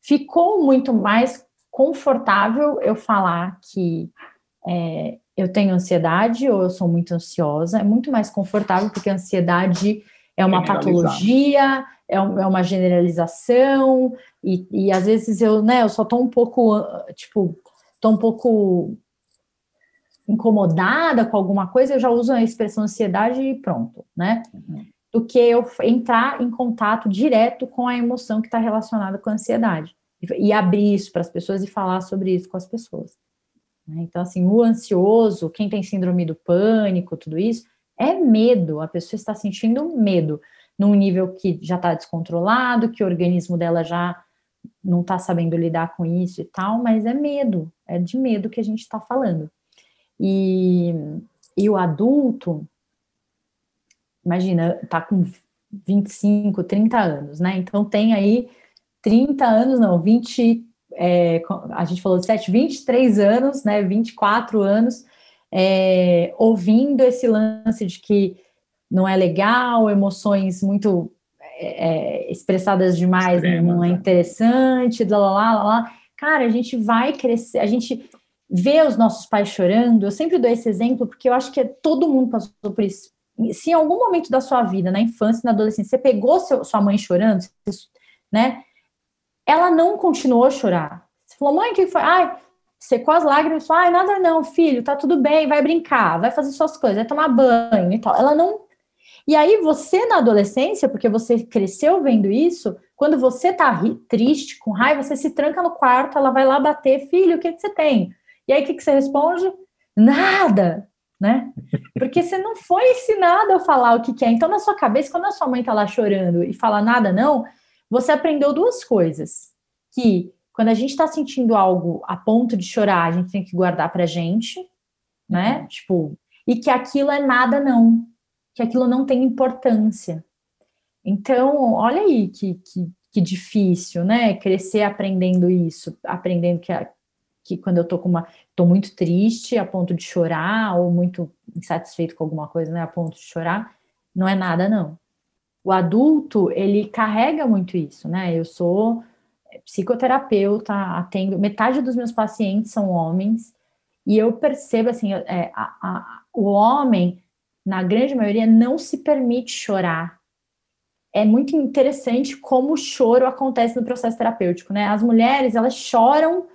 Speaker 1: ficou muito mais confortável eu falar que é, eu tenho ansiedade ou eu sou muito ansiosa, é muito mais confortável porque a ansiedade é uma patologia, é, é, uma generalização, e, e às vezes eu, né, eu só tô um pouco, tipo, tô um pouco incomodada com alguma coisa, eu já uso a expressão ansiedade e pronto, né? Uhum. Do que eu entrar em contato direto com a emoção que está relacionada com a ansiedade. E, e abrir isso para as pessoas e falar sobre isso com as pessoas. Né? Então, assim, o ansioso, quem tem síndrome do pânico, tudo isso, é medo, a pessoa está sentindo medo num nível que já está descontrolado, que o organismo dela já não está sabendo lidar com isso e tal, mas é medo, é de medo que a gente está falando. E, e o adulto, imagina, tá com 25, 30 anos, né? Então tem aí 30 anos, não, 20, é, a gente falou de 7, 23 anos, né? 24 anos é, ouvindo esse lance de que não é legal, emoções muito é, é expressadas demais não é né? interessante, lá, lá, lá, lá. Cara, a gente vai crescer, a gente vê os nossos pais chorando. Eu sempre dou esse exemplo porque eu acho que todo mundo passou por isso. Se em algum momento da sua vida, na infância, na adolescência, você pegou seu, sua mãe chorando, né? Ela não continuou a chorar. Você falou, mãe, o que foi? Ai, secou as lágrimas, falou, ai, nada não, filho, tá tudo bem, vai brincar, vai fazer suas coisas, vai tomar banho e tal. Ela não. E aí, você na adolescência, porque você cresceu vendo isso, quando você tá triste, com raiva, você se tranca no quarto, ela vai lá bater, filho, o que, que você tem? E aí, o que, que você responde? Nada, né? Porque você não foi ensinado a falar o que, que é. Então, na sua cabeça, quando a sua mãe tá lá chorando e fala nada, não, você aprendeu duas coisas. Que quando a gente está sentindo algo a ponto de chorar, a gente tem que guardar pra gente, né? Uhum. Tipo, e que aquilo é nada não, que aquilo não tem importância. Então, olha aí que, que, que difícil, né? Crescer aprendendo isso, aprendendo que, que quando eu tô com uma. tô muito triste a ponto de chorar, ou muito insatisfeito com alguma coisa, né? A ponto de chorar, não é nada, não. O adulto, ele carrega muito isso, né? Eu sou psicoterapeuta, atendo, metade dos meus pacientes são homens, e eu percebo assim, é, a, a, o homem, na grande maioria, não se permite chorar. É muito interessante como o choro acontece no processo terapêutico, né? As mulheres, elas choram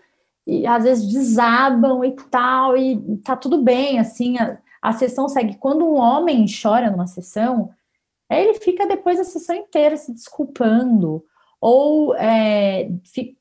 Speaker 1: e às vezes desabam e tal, e tá tudo bem, assim, a, a sessão segue. Quando um homem chora numa sessão, ele fica depois a sessão inteira se desculpando, ou é,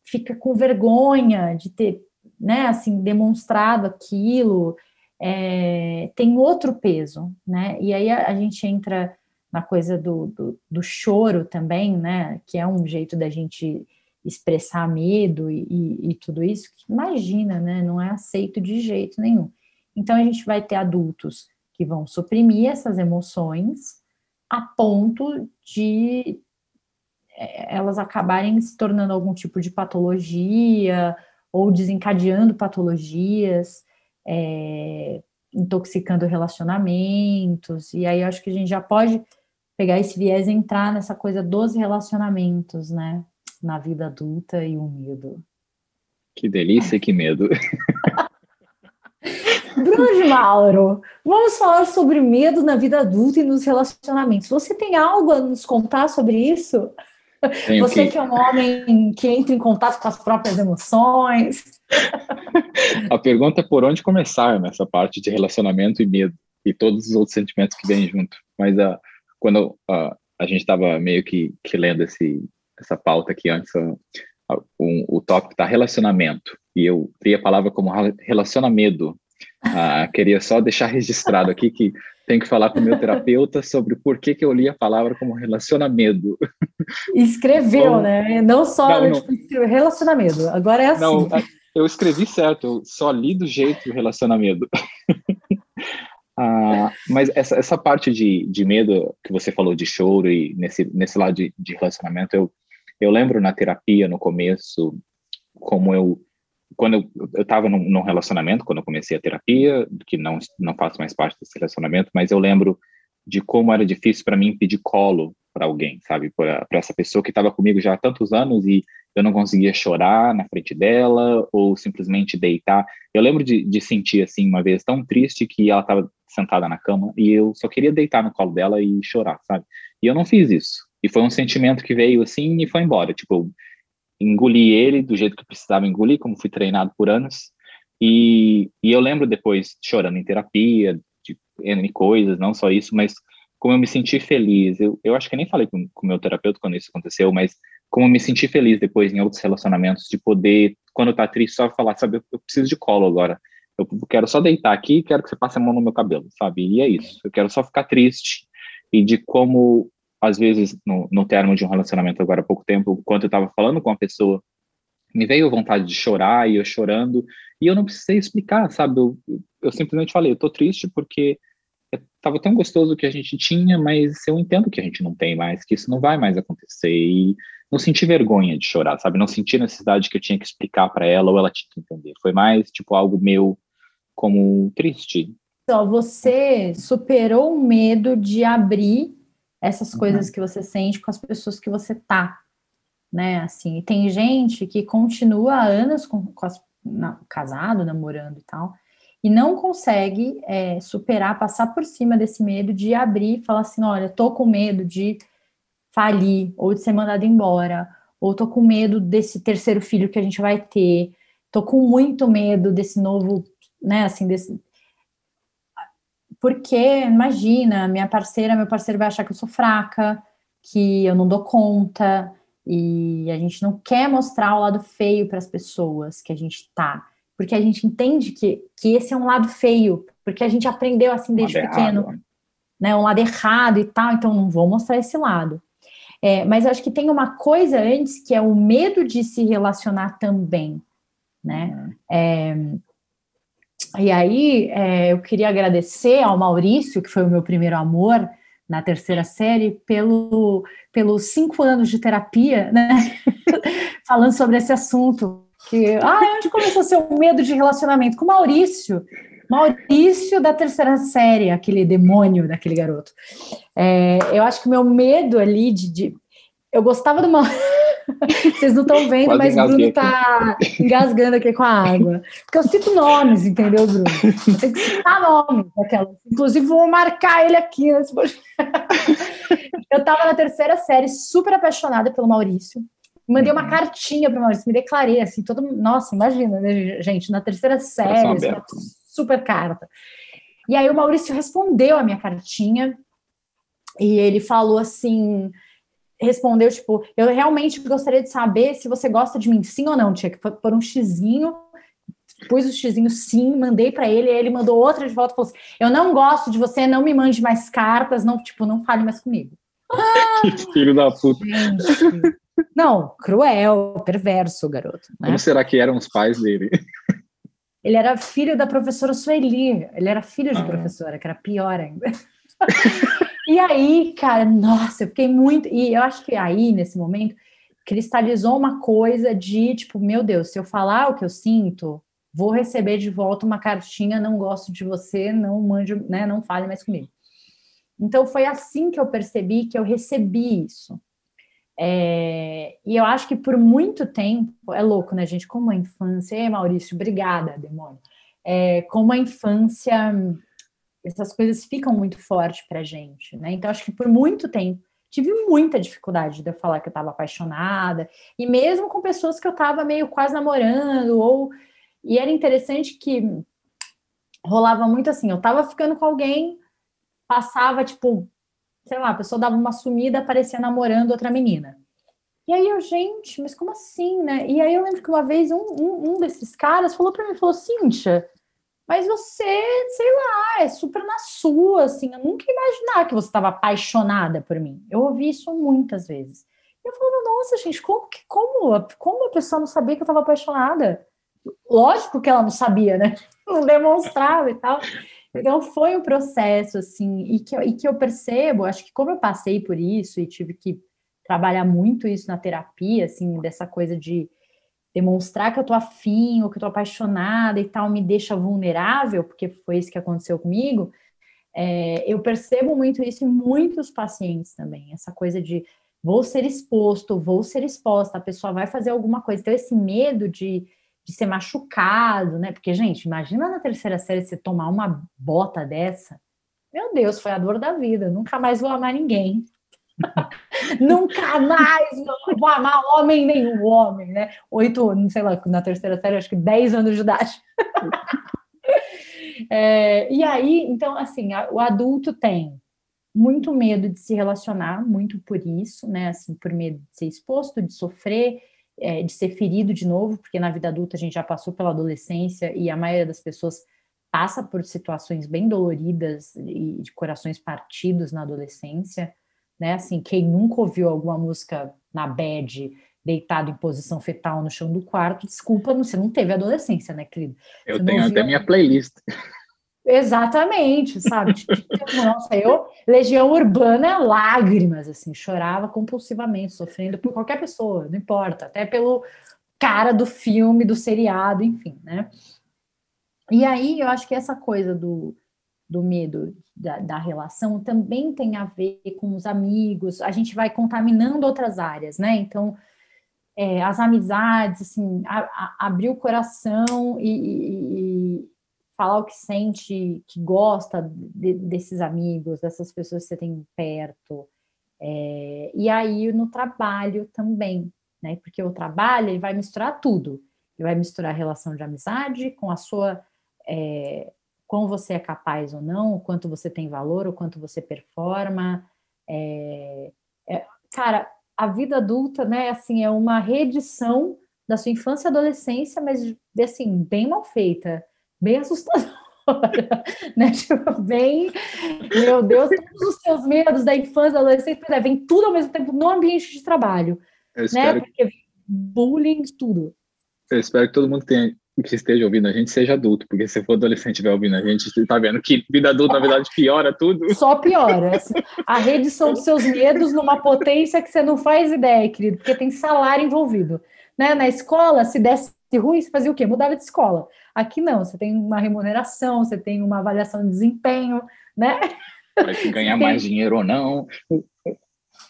Speaker 1: fica com vergonha de ter, né, assim, demonstrado aquilo, é, tem outro peso, né? E aí a, a gente entra na coisa do, do, do, choro também, né? Que é um jeito da gente expressar medo e, e, e tudo isso, que imagina, né? Não é aceito de jeito nenhum. Então a gente vai ter adultos que vão suprimir essas emoções a ponto de é, elas acabarem se tornando algum tipo de patologia ou desencadeando patologias, é, intoxicando relacionamentos, e aí acho que a gente já pode pegar esse viés e entrar nessa coisa dos relacionamentos, né, na vida adulta e o medo.
Speaker 2: Que delícia, que medo.
Speaker 1: Bruno Mauro, vamos falar sobre medo na vida adulta e nos relacionamentos. Você tem algo a nos contar sobre isso? Tenho Você que... que é um homem que entra em contato com as próprias emoções.
Speaker 2: A pergunta é por onde começar nessa parte de relacionamento e medo e todos os outros sentimentos que vêm junto. Mas uh, quando uh, a gente estava meio que, que, lendo esse, essa pauta aqui antes, uh, um, o tópico está relacionamento e eu vi a palavra como relacionamento. queria só deixar registrado aqui que tenho que falar com o meu terapeuta sobre por que, que eu li a palavra como relacionamento.
Speaker 1: Escreveu, então, né? Não só não, não. Tipo, relacionamento. Agora é assim. Não,
Speaker 2: eu escrevi certo, eu só li do jeito relacionamento. ah, mas essa, essa parte de, de medo que você falou de choro e nesse, nesse lado de, de relacionamento, eu, eu lembro na terapia, no começo, como eu quando eu estava num, num, relacionamento, quando eu comecei a terapia, que não, não faço mais parte desse relacionamento, mas eu lembro de como era difícil para mim pedir colo para alguém, sabe? Para essa pessoa que estava comigo já há tantos anos e eu não conseguia chorar na frente dela ou simplesmente deitar. Eu lembro de, de sentir, assim, uma vez tão triste que ela estava sentada na cama e eu só queria deitar no colo dela e chorar, sabe? E eu não fiz isso. E foi um sentimento que veio assim e foi embora. Tipo, engoli ele do jeito que precisava engolir, como fui treinado por anos. E, e eu lembro depois chorando em terapia, de N coisas, não só isso, mas como eu me senti feliz. Eu, eu acho que nem falei com o meu terapeuta quando isso aconteceu, mas como eu me senti feliz depois em outros relacionamentos, de poder, quando tá triste, só falar, sabe, eu, eu preciso de colo agora. Eu quero só deitar aqui quero que você passe a mão no meu cabelo, sabe? E é isso. Eu quero só ficar triste e de como às vezes, no, no termo de um relacionamento agora há pouco tempo, enquanto eu estava falando com a pessoa, me veio vontade de chorar e eu chorando, e eu não precisei explicar, sabe? Eu, eu simplesmente falei, eu tô triste porque estava tão gostoso que a gente tinha, mas eu entendo que a gente não tem mais, que isso não vai mais acontecer, e não senti vergonha de chorar, sabe? Não senti necessidade que eu tinha que explicar para ela ou ela tinha que entender. Foi mais, tipo, algo meu como triste.
Speaker 1: Então, você superou o medo de abrir essas uhum. coisas que você sente com as pessoas que você tá, né? Assim, e tem gente que continua há anos com, com as, na, casado, namorando e tal, e não consegue é, superar, passar por cima desse medo de abrir e falar assim: olha, tô com medo de falir, ou de ser mandado embora, ou tô com medo desse terceiro filho que a gente vai ter, tô com muito medo desse novo, né, assim, desse, porque, imagina, minha parceira, meu parceiro vai achar que eu sou fraca, que eu não dou conta, e a gente não quer mostrar o lado feio para as pessoas que a gente tá, porque a gente entende que, que esse é um lado feio, porque a gente aprendeu assim desde pequeno, errado. né, um lado errado e tal, então não vou mostrar esse lado. É, mas acho que tem uma coisa antes que é o medo de se relacionar também, né? Uhum. É, e aí é, eu queria agradecer ao Maurício, que foi o meu primeiro amor na terceira série, pelo, pelos cinco anos de terapia, né? Falando sobre esse assunto. Que, ah, onde começou seu medo de relacionamento? Com o Maurício. Maurício da terceira série, aquele demônio daquele garoto. É, eu acho que o meu medo ali de, de. Eu gostava do Maurício. Vocês não estão vendo, Quase mas o Bruno está engasgando aqui com a água. Porque eu cito nomes, entendeu, Bruno? Eu tenho que citar nomes daquela. Inclusive, vou marcar ele aqui nesse Eu estava na terceira série, super apaixonada pelo Maurício. Mandei uma uhum. cartinha para o Maurício, me declarei assim, todo Nossa, imagina, né, gente, na terceira série, assim, super carta. E aí o Maurício respondeu a minha cartinha e ele falou assim: respondeu, tipo, eu realmente gostaria de saber se você gosta de mim, sim ou não. Tinha que pôr um xizinho, pus o xizinho sim, mandei para ele, aí ele mandou outra de volta e falou assim: Eu não gosto de você, não me mande mais cartas, não, tipo, não fale mais comigo.
Speaker 2: que filho da puta.
Speaker 1: Gente. Não, cruel, perverso, garoto.
Speaker 2: Né? Como será que eram os pais dele?
Speaker 1: Ele era filho da professora Sueli, ele era filho de ah. professora, que era pior ainda. E aí, cara, nossa, eu fiquei muito. E eu acho que aí, nesse momento, cristalizou uma coisa de tipo, meu Deus, se eu falar o que eu sinto, vou receber de volta uma cartinha, não gosto de você, não mande, né, não fale mais comigo. Então foi assim que eu percebi que eu recebi isso. É, e eu acho que por muito tempo, é louco, né, gente? Como a infância, Ei, Maurício, obrigada, demônio. é, como a infância, essas coisas ficam muito fortes para gente, né? Então, acho que por muito tempo tive muita dificuldade de eu falar que eu estava apaixonada, e mesmo com pessoas que eu estava meio quase namorando, ou. E era interessante que rolava muito assim, eu estava ficando com alguém, passava, tipo, sei lá, a pessoa dava uma sumida, aparecia namorando outra menina. E aí eu, gente, mas como assim, né? E aí eu lembro que uma vez um, um, um desses caras falou para mim, falou, Cíntia, mas você, sei lá, é super na sua, assim, eu nunca ia imaginar que você estava apaixonada por mim. Eu ouvi isso muitas vezes. E eu falava, nossa, gente, como que, como, como a pessoa não sabia que eu estava apaixonada? Lógico que ela não sabia, né? Não demonstrava e tal. Então foi um processo, assim, e que, e que eu percebo, acho que como eu passei por isso e tive que trabalhar muito isso na terapia, assim, dessa coisa de demonstrar que eu tô afim ou que eu tô apaixonada e tal, me deixa vulnerável, porque foi isso que aconteceu comigo. É, eu percebo muito isso em muitos pacientes também, essa coisa de vou ser exposto, vou ser exposta, a pessoa vai fazer alguma coisa. Então, esse medo de, de ser machucado, né? Porque, gente, imagina na terceira série você tomar uma bota dessa. Meu Deus, foi a dor da vida, nunca mais vou amar ninguém. Nunca mais vou amar homem nenhum homem, né? Oito, não sei lá, na terceira série, acho que dez anos de idade. é, e aí, então, assim, a, o adulto tem muito medo de se relacionar, muito por isso, né? Assim, por medo de ser exposto, de sofrer, é, de ser ferido de novo, porque na vida adulta a gente já passou pela adolescência e a maioria das pessoas passa por situações bem doloridas e de corações partidos na adolescência né? Assim, quem nunca ouviu alguma música na bed, deitado em posição fetal no chão do quarto, desculpa, você não teve adolescência, né, querido?
Speaker 2: Eu você tenho até minha playlist.
Speaker 1: Exatamente, sabe? Nossa, eu, Legião Urbana, lágrimas, assim, chorava compulsivamente, sofrendo por qualquer pessoa, não importa, até pelo cara do filme, do seriado, enfim, né? E aí eu acho que essa coisa do, do medo da, da, relação também tem a ver com os amigos, a gente vai contaminando outras áreas, né? Então, é, as amizades, assim, a, a, abrir o coração e, e, e, falar o que sente, que gosta de, desses amigos, dessas pessoas que você tem perto. É, e aí no trabalho também, né? Porque o trabalho ele vai misturar tudo. Ele vai misturar a relação de amizade com a sua é, quão você é capaz ou não, o quanto você tem valor, o quanto você performa. É, é, cara, a vida adulta, né, assim, é uma reedição da sua infância e adolescência, mas, assim, bem mal feita, bem assustadora, né, tipo, bem, meu Deus, todos os seus medos da infância e da adolescência, é, vem tudo ao mesmo tempo no ambiente de trabalho, né, porque bullying, tudo.
Speaker 2: Eu espero que todo mundo tenha que esteja ouvindo a gente seja adulto, porque se for adolescente e estiver ouvindo a gente, você está vendo que vida adulta, na verdade, piora tudo.
Speaker 1: Só piora. A redução dos seus medos numa potência que você não faz ideia, querido, porque tem salário envolvido. Né? Na escola, se desse ruim, você fazia o quê? Mudava de escola. Aqui não, você tem uma remuneração, você tem uma avaliação de desempenho, né?
Speaker 2: Vai ganhar mais dinheiro ou não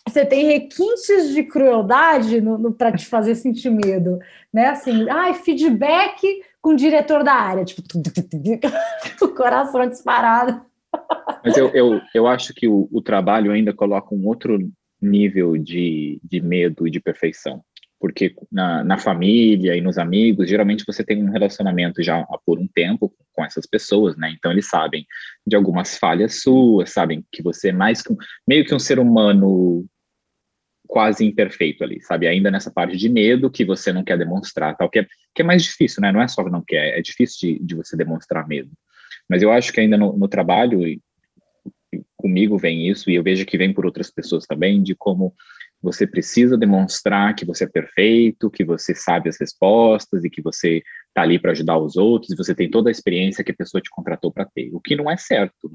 Speaker 1: você tem requintes de crueldade para te fazer sentir medo, né? Assim, ai, feedback com o diretor da área, tipo, o coração disparado.
Speaker 2: Mas eu, eu, eu acho que o, o trabalho ainda coloca um outro nível de, de medo e de perfeição. Porque na, na família e nos amigos, geralmente você tem um relacionamento já por um tempo com essas pessoas, né? Então eles sabem de algumas falhas suas, sabem que você é mais que um, meio que um ser humano quase imperfeito ali, sabe? Ainda nessa parte de medo que você não quer demonstrar, tal, que é, que é mais difícil, né? Não é só não quer, é difícil de, de você demonstrar medo. Mas eu acho que ainda no, no trabalho, comigo vem isso, e eu vejo que vem por outras pessoas também, de como você precisa demonstrar que você é perfeito, que você sabe as respostas e que você está ali para ajudar os outros e você tem toda a experiência que a pessoa te contratou para ter, o que não é certo.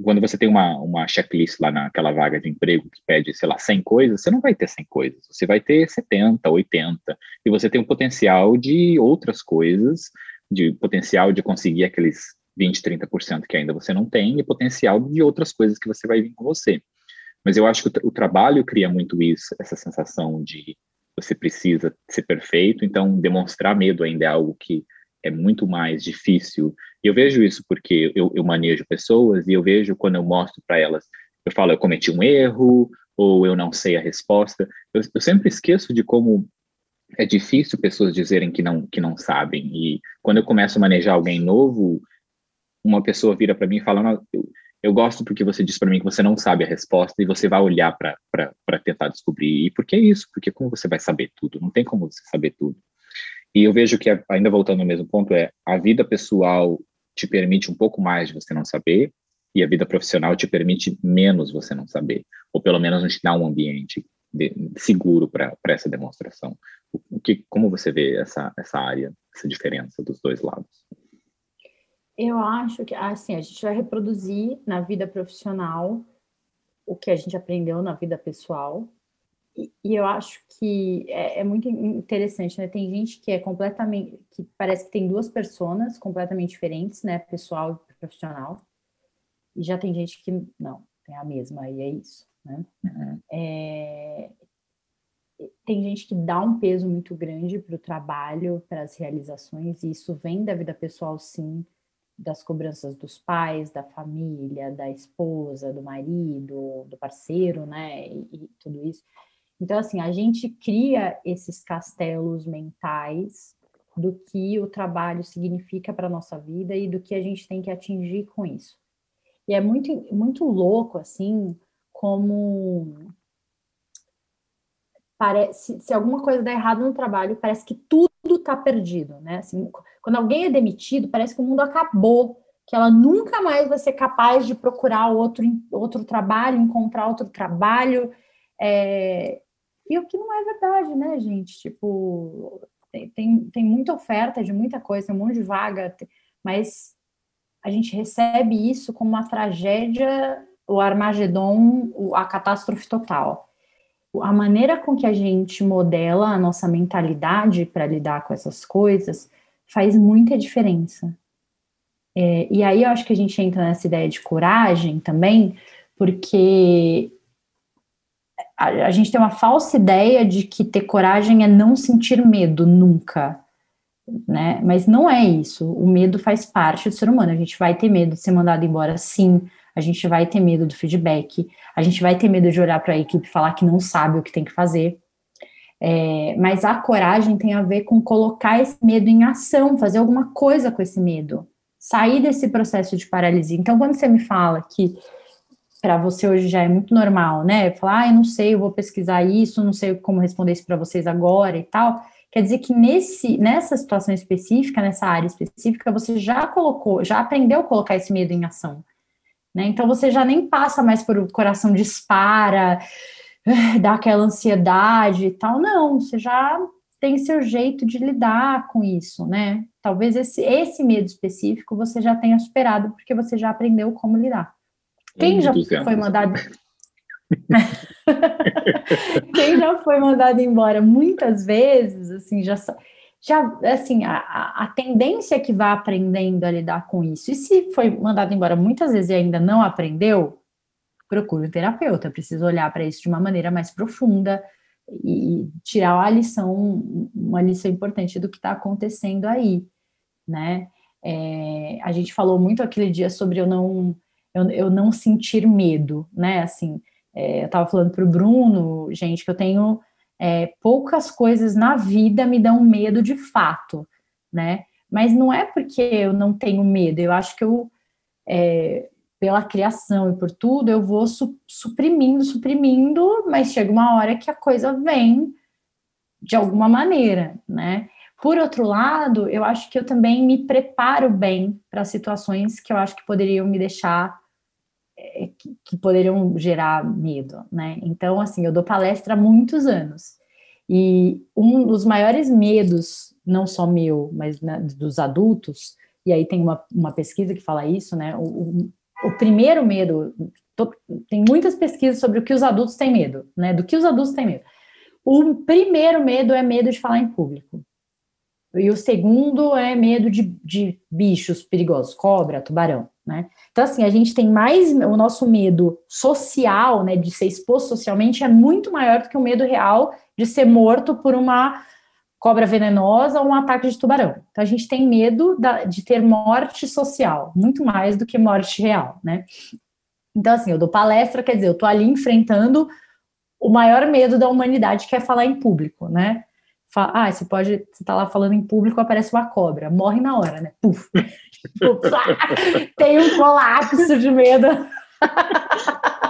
Speaker 2: Quando você tem uma, uma checklist lá naquela vaga de emprego que pede, sei lá, 100 coisas, você não vai ter 100 coisas, você vai ter 70, 80, e você tem o potencial de outras coisas, de potencial de conseguir aqueles 20, 30% que ainda você não tem e potencial de outras coisas que você vai vir com você. Mas eu acho que o trabalho cria muito isso, essa sensação de você precisa ser perfeito, então demonstrar medo ainda é algo que é muito mais difícil. E eu vejo isso porque eu, eu manejo pessoas e eu vejo quando eu mostro para elas, eu falo, eu cometi um erro, ou eu não sei a resposta. Eu, eu, sempre esqueço de como é difícil pessoas dizerem que não, que não sabem. E quando eu começo a manejar alguém novo, uma pessoa vira para mim e fala: eu, eu gosto porque você diz para mim que você não sabe a resposta e você vai olhar para tentar descobrir. E por que isso? Porque como você vai saber tudo? Não tem como você saber tudo. E eu vejo que, ainda voltando ao mesmo ponto, é a vida pessoal te permite um pouco mais de você não saber e a vida profissional te permite menos você não saber, ou pelo menos não te dá um ambiente de, seguro para essa demonstração. O, o, que, como você vê essa, essa área, essa diferença dos dois lados?
Speaker 1: Eu acho que assim, a gente vai reproduzir na vida profissional o que a gente aprendeu na vida pessoal. E, e eu acho que é, é, muito interessante, né? Tem gente que é completamente, que parece que tem duas pessoas completamente diferentes, né? Pessoal e profissional. E já tem gente que não, tem a mesma, e é isso, né? Uhum. É, tem gente que dá um peso muito grande para o trabalho, para as realizações, e isso vem da vida pessoal, sim, das cobranças dos pais, da família, da esposa, do marido, do parceiro, né? E, e, tudo isso. Então, assim, a gente cria esses castelos mentais do que o trabalho significa para a nossa vida e do que a gente tem que atingir com isso. E é muito, muito louco, assim, como parece, se alguma coisa dá errado no trabalho, parece que tudo está perdido, né? Assim, quando alguém é demitido, parece que o mundo acabou, que ela nunca mais vai ser capaz de procurar outro, outro trabalho, encontrar outro trabalho. É... E o que não é verdade, né, gente? Tipo, tem, tem, tem muita oferta de muita coisa, tem um monte de vaga, mas a gente recebe isso como uma tragédia, o Armagedon, a catástrofe total a maneira com que a gente modela a nossa mentalidade para lidar com essas coisas faz muita diferença. É, e aí eu acho que a gente entra nessa ideia de coragem também, porque a, a, gente tem uma falsa ideia de que ter coragem é não sentir medo nunca, né? Mas não é isso. O medo faz parte do ser humano. A gente vai ter medo de ser mandado embora, sim a gente vai ter medo do feedback, a gente vai ter medo de olhar para a equipe e falar que não sabe o que tem que fazer. É, mas a coragem tem a ver com colocar esse medo em ação, fazer alguma coisa com esse medo, sair desse processo de paralisia. Então, quando você me fala que para você hoje já é muito normal, né? Falar, ah, eu não sei, eu vou pesquisar isso, não sei como responder isso para vocês agora e tal. Quer dizer que nesse, nessa situação específica, nessa área específica, você já colocou, já aprendeu a colocar esse medo em ação. Né? Então você já nem passa mais por o coração dispara, dá aquela ansiedade e tal, não, você já tem seu jeito de lidar com isso, né? Talvez esse, esse medo específico você já tenha superado, porque você já aprendeu como lidar. Quem já foi mandado. Quem já foi mandado embora muitas vezes, assim, já já, assim, a, a tendência é que vá aprendendo a lidar com isso. E se foi mandado embora muitas vezes e ainda não aprendeu, procure um terapeuta. Precisa olhar para isso de uma maneira mais profunda e tirar a lição, uma lição importante do que está acontecendo aí, né? É, a gente falou muito aquele dia sobre eu não, eu, eu não sentir medo, né? Assim, é, eu estava falando para o Bruno, gente, que eu tenho é, poucas coisas na vida me dão medo de fato, né? Mas não é porque eu não tenho medo, eu acho que eu, é, pela criação e por tudo, eu vou su suprimindo, suprimindo, mas chega uma hora que a coisa vem de alguma maneira, né? Por outro lado, eu acho que eu também me preparo bem para situações que eu acho que poderiam me deixar que, que, poderiam gerar medo, né? Então, assim, eu dou palestra há muitos anos. E um dos maiores medos, não só meu, mas né, dos adultos, e aí tem uma, uma pesquisa que fala isso, né? O, o, o primeiro medo, to, tem muitas pesquisas sobre o que os adultos têm medo, né? Do que os adultos têm medo. O primeiro medo é medo de falar em público. E o segundo é medo de, de bichos perigosos, cobra, tubarão, né? Então, assim, a gente tem mais, o nosso medo social, né, de ser exposto socialmente é muito maior do que o medo real de ser morto por uma cobra venenosa ou um ataque de tubarão. Então a gente tem medo da, de ter morte social, muito mais do que morte real, né? Então, assim, eu dou palestra, quer dizer, eu tô ali enfrentando o maior medo da humanidade, que é falar em público, né? Ah, você pode, você tá lá falando em público, aparece uma cobra, morre na hora, né? Puf! Tem um colapso de medo.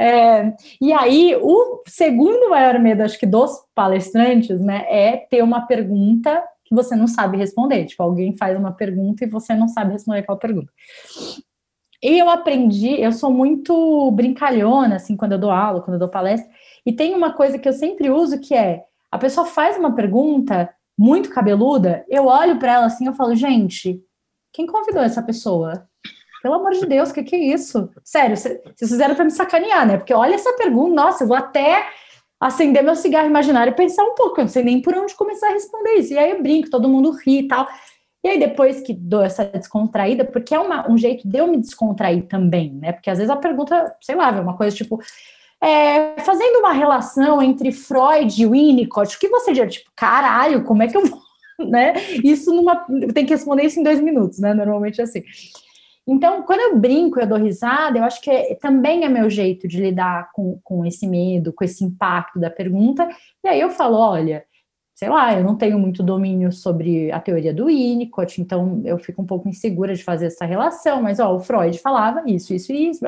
Speaker 1: É, e aí, o segundo maior medo, acho que dos palestrantes, né, é ter uma pergunta que você não sabe responder. Tipo, alguém faz uma pergunta e você não sabe responder aquela pergunta. E eu aprendi, eu sou muito brincalhona, assim, quando eu dou aula, quando eu dou palestra, e tem uma coisa que eu sempre uso que é a pessoa faz uma pergunta muito cabeluda, eu olho para ela assim, eu falo, gente, quem convidou essa pessoa? Pelo amor de Deus, o que, que é isso? Sério, vocês fizeram para me sacanear, né? Porque olha essa pergunta, nossa, eu vou até acender meu cigarro imaginário e pensar um pouco, eu não sei nem por onde começar a responder isso. E aí eu brinco, todo mundo ri e tal. E aí depois que dou essa descontraída, porque é uma, um jeito de eu me descontrair também, né? Porque às vezes a pergunta, sei lá, é uma coisa tipo, é, fazendo uma relação entre Freud e Winnicott, o que você diria? Tipo, caralho, como é que eu vou, né? Isso numa, tem que responder isso em dois minutos, né? Normalmente é assim. Então, quando eu brinco, eu dou risada, eu acho que é, também é meu jeito de lidar com, com esse medo, com esse impacto da pergunta. E aí eu falo, olha, sei lá, eu não tenho muito domínio sobre a teoria do Winnicott, então eu fico um pouco insegura de fazer essa relação, mas ó, o Freud falava isso, isso e isso,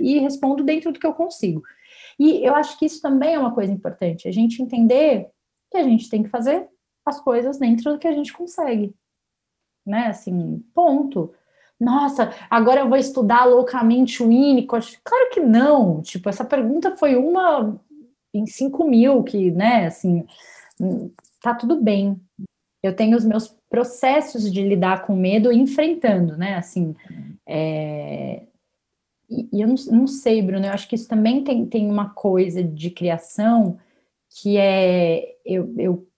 Speaker 1: e, respondo dentro do que eu consigo. E eu acho que isso também é uma coisa importante, a gente entender que a gente tem que fazer as coisas dentro do que a gente consegue, né? Assim, ponto. Nossa, agora eu vou estudar loucamente o Winnicott. Claro que não. Tipo, essa pergunta foi uma em cinco mil que, né? Assim, tá tudo bem. Eu tenho os meus processos de lidar com medo enfrentando, né? Assim, é... e, eu não, não, sei, Bruno, eu acho que isso também tem, tem uma coisa de criação que é eu, eu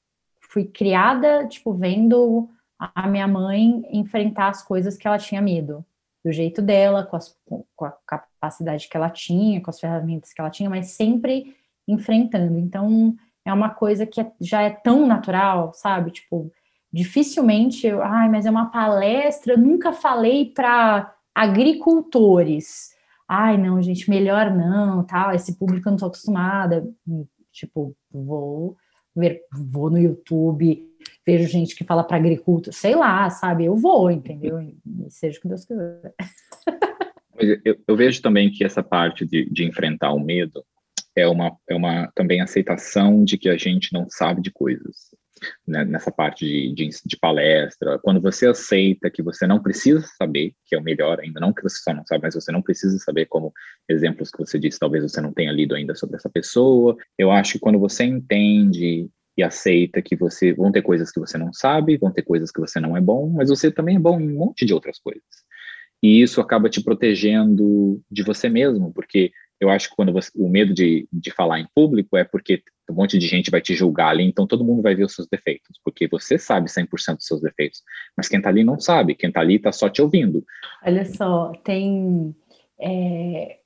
Speaker 1: fui criada, tipo, vendo a minha mãe enfrentar as coisas que ela tinha medo, do jeito dela, com, as, com a capacidade que ela tinha, com as ferramentas que ela tinha, mas sempre enfrentando. Então, é uma coisa que é, já é tão natural, sabe? Tipo, dificilmente, eu, ai, mas é uma palestra, eu nunca falei para agricultores. Ai, não, gente, melhor não, tal, esse público eu não tô acostumada. Tipo, vou ver, vou no YouTube, vejo gente que fala para agricultor, sei lá, sabe? Eu vou, entendeu? Seja o que Deus quiser.
Speaker 2: Eu, eu, vejo também que essa parte de, de enfrentar o medo é uma, é uma também aceitação de que a gente não sabe de coisas. Né, nessa parte de, de, de, palestra, quando você aceita que você não precisa saber, que é o melhor ainda, não que você só não sabe, mas você não precisa saber, como exemplos que você disse, talvez você não tenha lido ainda sobre essa pessoa. Eu acho que quando você entende e aceita que você vão ter coisas que você não sabe, vão ter coisas que você não é bom, mas você também é bom em um monte de outras coisas. E isso acaba te protegendo de você mesmo, porque eu acho que quando você, o medo de, de falar em público é porque um monte de gente vai te julgar ali, então todo mundo vai ver os seus defeitos, porque você sabe 100% dos seus defeitos, mas quem está ali não sabe, quem está ali está só te ouvindo.
Speaker 1: Olha só, tem é,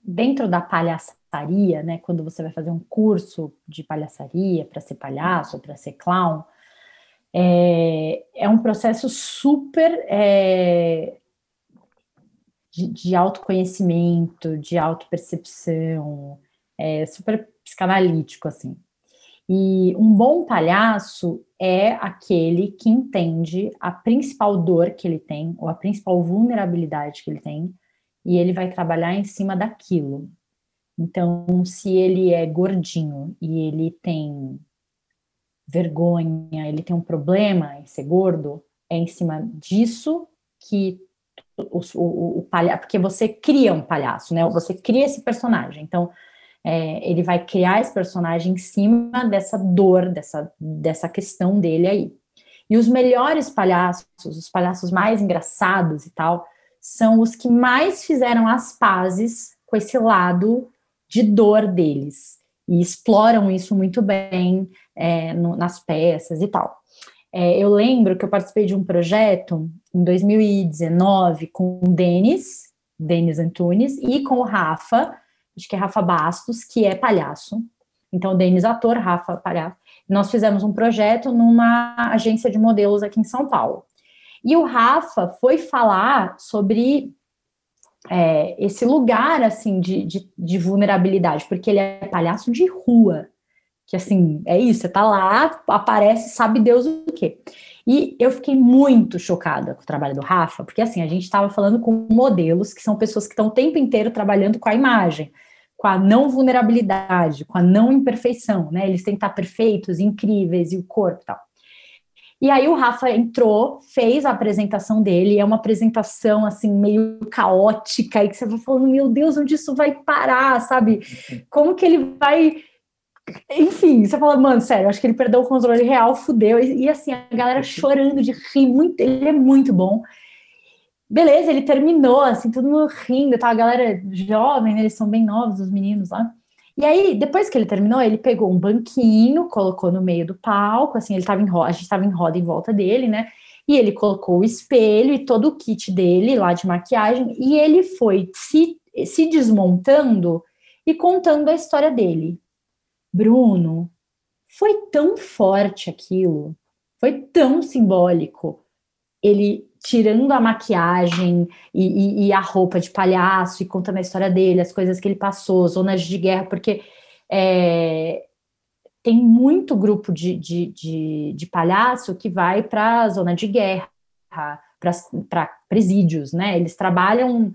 Speaker 1: dentro da palhaçaria, né, quando você vai fazer um curso de palhaçaria para ser palhaço, para ser clown, é, é um processo super é, de, de autoconhecimento, de autopercepção, é super psicanalítico, assim. E um bom palhaço é aquele que entende a principal dor que ele tem, ou a principal vulnerabilidade que ele tem, e ele vai trabalhar em cima daquilo. Então, se ele é gordinho e ele tem vergonha, ele tem um problema em ser gordo, é em cima disso que o, o, o palhaço, porque você cria um palhaço, né? Você cria esse personagem. Então, é, ele vai criar esse personagem em cima dessa dor, dessa, dessa questão dele aí. E os melhores palhaços, os palhaços mais engraçados e tal, são os que mais fizeram as pazes com esse lado de dor deles. E exploram isso muito bem é, no, nas peças e tal. É, eu lembro que eu participei de um projeto em 2019 com o Denis, Denis Antunes, e com o Rafa, acho que é Rafa Bastos, que é palhaço. Então, Denis ator, Rafa palhaço. Nós fizemos um projeto numa agência de modelos aqui em São Paulo. E o Rafa foi falar sobre é, esse lugar assim de, de, de, vulnerabilidade, porque ele é palhaço de rua, que assim é isso, você tá lá, aparece, sabe Deus o quê. E eu fiquei muito chocada com o trabalho do Rafa, porque assim a gente estava falando com modelos que são pessoas que estão o tempo inteiro trabalhando com a imagem, com a não vulnerabilidade, com a não imperfeição, né? Eles têm que estar perfeitos, incríveis e o corpo e tal. E aí o Rafa entrou, fez a apresentação dele, é uma apresentação assim meio caótica e que você vai falando, meu Deus, onde isso vai parar, sabe? Como que ele vai enfim, você fala, mano, sério, acho que ele perdeu o controle real, fudeu. E, e, assim, a galera chorando de rir, muito, ele é muito bom. Beleza, ele terminou, assim, todo mundo rindo, tá? A galera jovem, né, eles são bem novos, os meninos lá. E aí, depois que ele terminou, ele pegou um banquinho, colocou no meio do palco, assim, ele tava em roda, a gente tava em roda em volta dele, né? E ele colocou o espelho e todo o kit dele lá de maquiagem, e ele foi se, se desmontando e contando a história dele. Bruno, foi tão forte aquilo, foi tão simbólico. Ele tirando a maquiagem e, e, e, a roupa de palhaço e contando a história dele, as coisas que ele passou, zonas de guerra, porque é, tem muito grupo de, de, de, de palhaço que vai para a zona de guerra, para presídios, né? Eles trabalham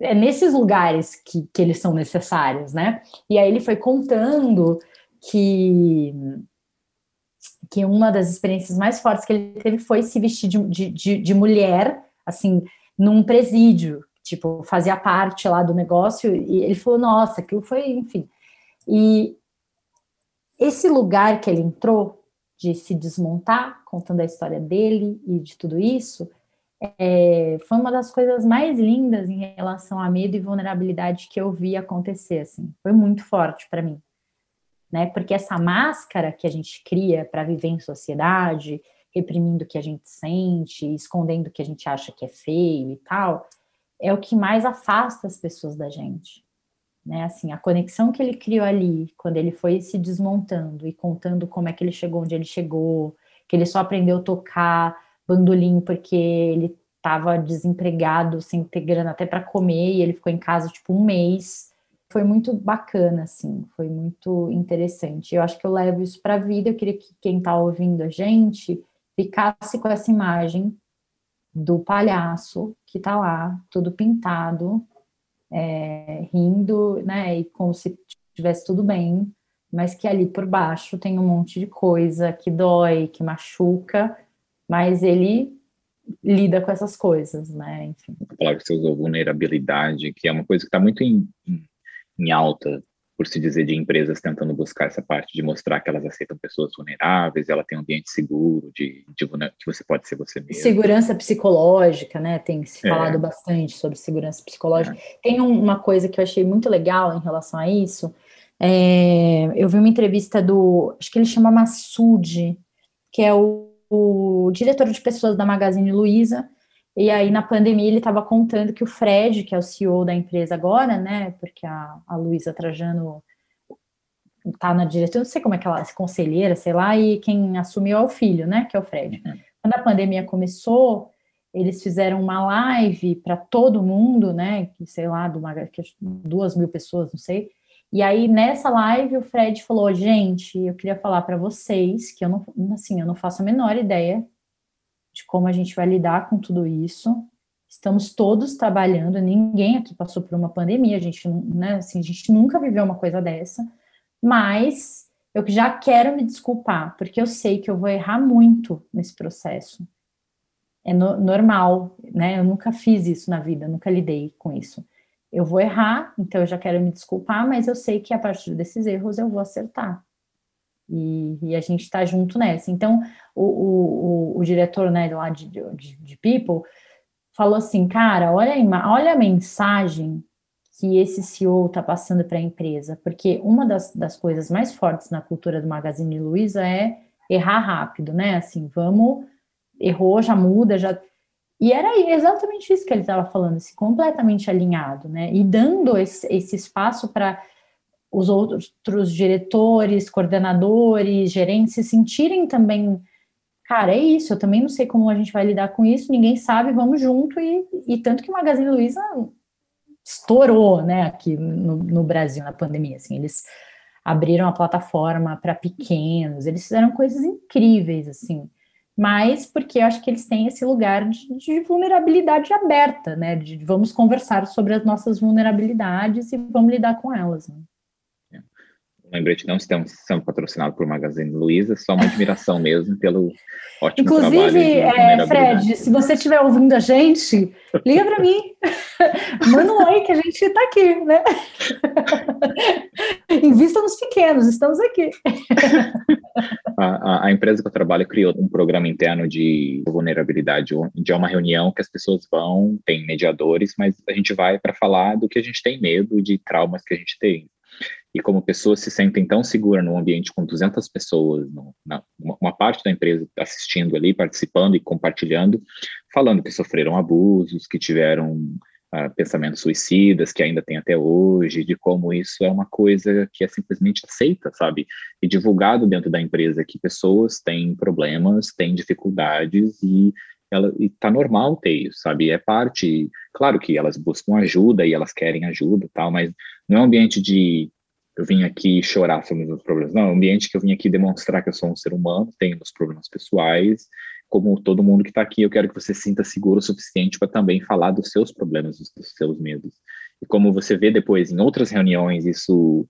Speaker 1: é nesses lugares que, que eles são necessários, né? E aí ele foi contando que que uma das experiências mais fortes que ele teve foi se vestir de, de, de mulher, assim, num presídio, tipo, fazia parte lá do negócio, e ele falou, nossa, aquilo foi, enfim. E esse lugar que ele entrou, de se desmontar, contando a história dele e de tudo isso, é, foi uma das coisas mais lindas em relação a medo e vulnerabilidade que eu vi acontecer, assim, foi muito forte para mim né? Porque essa máscara que a gente cria para viver em sociedade, reprimindo o que a gente sente, escondendo o que a gente acha que é feio e tal, é o que mais afasta as pessoas da gente. Né, assim, a conexão que ele criou ali, quando ele foi se desmontando e contando como é que ele chegou onde ele chegou, que ele só aprendeu a tocar bandolim porque ele estava desempregado, sem ter grana até para comer, e ele ficou em casa tipo um mês, foi muito bacana, assim, foi muito interessante. Eu acho que eu levo isso para a vida. Eu queria que quem está ouvindo a gente ficasse com essa imagem do palhaço que está lá, tudo pintado, é, rindo, né, e como se tivesse tudo bem, mas que ali por baixo tem um monte de coisa que dói, que machuca, mas ele lida com essas coisas, né, enfim.
Speaker 2: A palavra que você usou, vulnerabilidade, que é uma coisa que está muito em, em em alta, por se dizer, de empresas tentando buscar essa parte de mostrar que elas aceitam pessoas vulneráveis, ela tem um ambiente seguro, de, de que você pode ser você mesmo.
Speaker 1: Segurança psicológica, né? Tem se é. falado bastante sobre segurança psicológica. É. Tem uma coisa que eu achei muito legal em relação a isso. É, eu vi uma entrevista do, acho que ele chama Massoud, que é o, o diretor de pessoas da Magazine Luiza, e aí, na pandemia, ele estava contando que o Fred, que é o CEO da empresa agora, né? Porque a, a Luísa Trajano tá na direção, não sei como é que ela, conselheira, sei lá, e quem assumiu é o filho, né? Que é o Fred. Uhum. Quando a pandemia começou, eles fizeram uma live para todo mundo, né? Que sei lá, de uma, duas mil pessoas, não sei. E aí nessa live o Fred falou: gente, eu queria falar para vocês que eu não, assim, eu não faço a menor ideia de como a gente vai lidar com tudo isso. Estamos todos trabalhando, ninguém aqui passou por uma pandemia, a gente, né, assim, a gente nunca viveu uma coisa dessa, mas eu já quero me desculpar, porque eu sei que eu vou errar muito nesse processo. É no, normal, né? Eu nunca fiz isso na vida, nunca lidei com isso. Eu vou errar, então eu já quero me desculpar, mas eu sei que a partir desses erros eu vou acertar. E, e a gente está junto nessa. Então, o, o, o, o diretor né, lá de, de, de, People falou assim, cara, olha a, olha a mensagem que esse CEO está passando para a empresa, porque uma das, das coisas mais fortes na cultura do Magazine Luiza é errar rápido, né? Assim, vamos, errou, já muda, já. E era exatamente isso que ele estava falando, assim, completamente alinhado, né? E dando esse, esse espaço para os outros diretores, coordenadores, gerentes se sentirem também, cara, é isso, eu também não sei como a gente vai lidar com isso, ninguém sabe, vamos junto, e, e tanto que o Magazine Luiza estourou, né, aqui no, no Brasil, na pandemia, assim, eles abriram a plataforma para pequenos, eles fizeram coisas incríveis, assim, mas porque eu acho que eles têm esse lugar de, de, vulnerabilidade aberta, né? De vamos conversar sobre as nossas vulnerabilidades e vamos lidar com elas. Né?
Speaker 2: Lembrete não estamos sendo patrocinados por Magazine Luiza, só uma admiração mesmo pelo ótimo
Speaker 1: Inclusive,
Speaker 2: trabalho.
Speaker 1: Inclusive, é, Fred, se você estiver ouvindo a gente, liga para mim, manda um oi que a gente está aqui, né? Invista nos pequenos, estamos aqui.
Speaker 2: a, a, a, empresa que eu trabalho criou um programa interno de vulnerabilidade, onde é uma reunião que as pessoas vão, tem mediadores, mas a gente vai para falar do que a gente tem medo, de traumas que a gente tem e como pessoas se sentem tão seguras num ambiente com 200 pessoas, no, na, uma parte da empresa assistindo ali, participando e compartilhando, falando que sofreram abusos, que tiveram uh, pensamentos suicidas, que ainda tem até hoje, de como isso é uma coisa que é simplesmente aceita, sabe? E divulgado dentro da empresa que pessoas têm problemas, têm dificuldades e ela está normal ter isso, sabe? É parte, claro que elas buscam ajuda e elas querem ajuda, tal, mas não é um ambiente de eu vim aqui chorar sobre os meus problemas. Não, é um ambiente que eu vim aqui demonstrar que eu sou um ser humano, tenho meus problemas pessoais, como todo mundo que está aqui, eu quero que você sinta seguro o suficiente para também falar dos seus problemas, dos, seus medos. E como você vê depois em outras reuniões, isso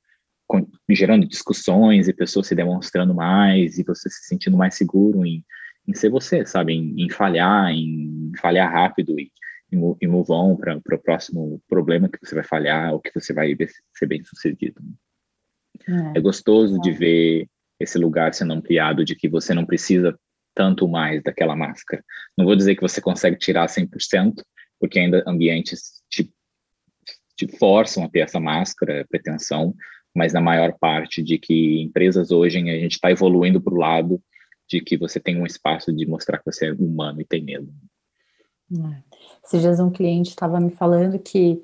Speaker 2: gerando discussões e pessoas se demonstrando mais e você se sentindo mais seguro em, em ser você, sabe? Em, em falhar, em falhar rápido e, e move on para o próximo problema que você vai falhar ou que você vai ser bem sucedido. É, é gostoso é. de ver esse lugar sendo ampliado, de que você não precisa tanto mais daquela máscara. Não vou dizer que você consegue tirar 100%, porque ainda ambientes te, te forçam a ter essa máscara, pretensão, mas na maior parte de que empresas hoje a gente está evoluindo para o lado de que você tem um espaço de mostrar que você é humano e tem medo.
Speaker 1: É. Esses dias um cliente estava me falando que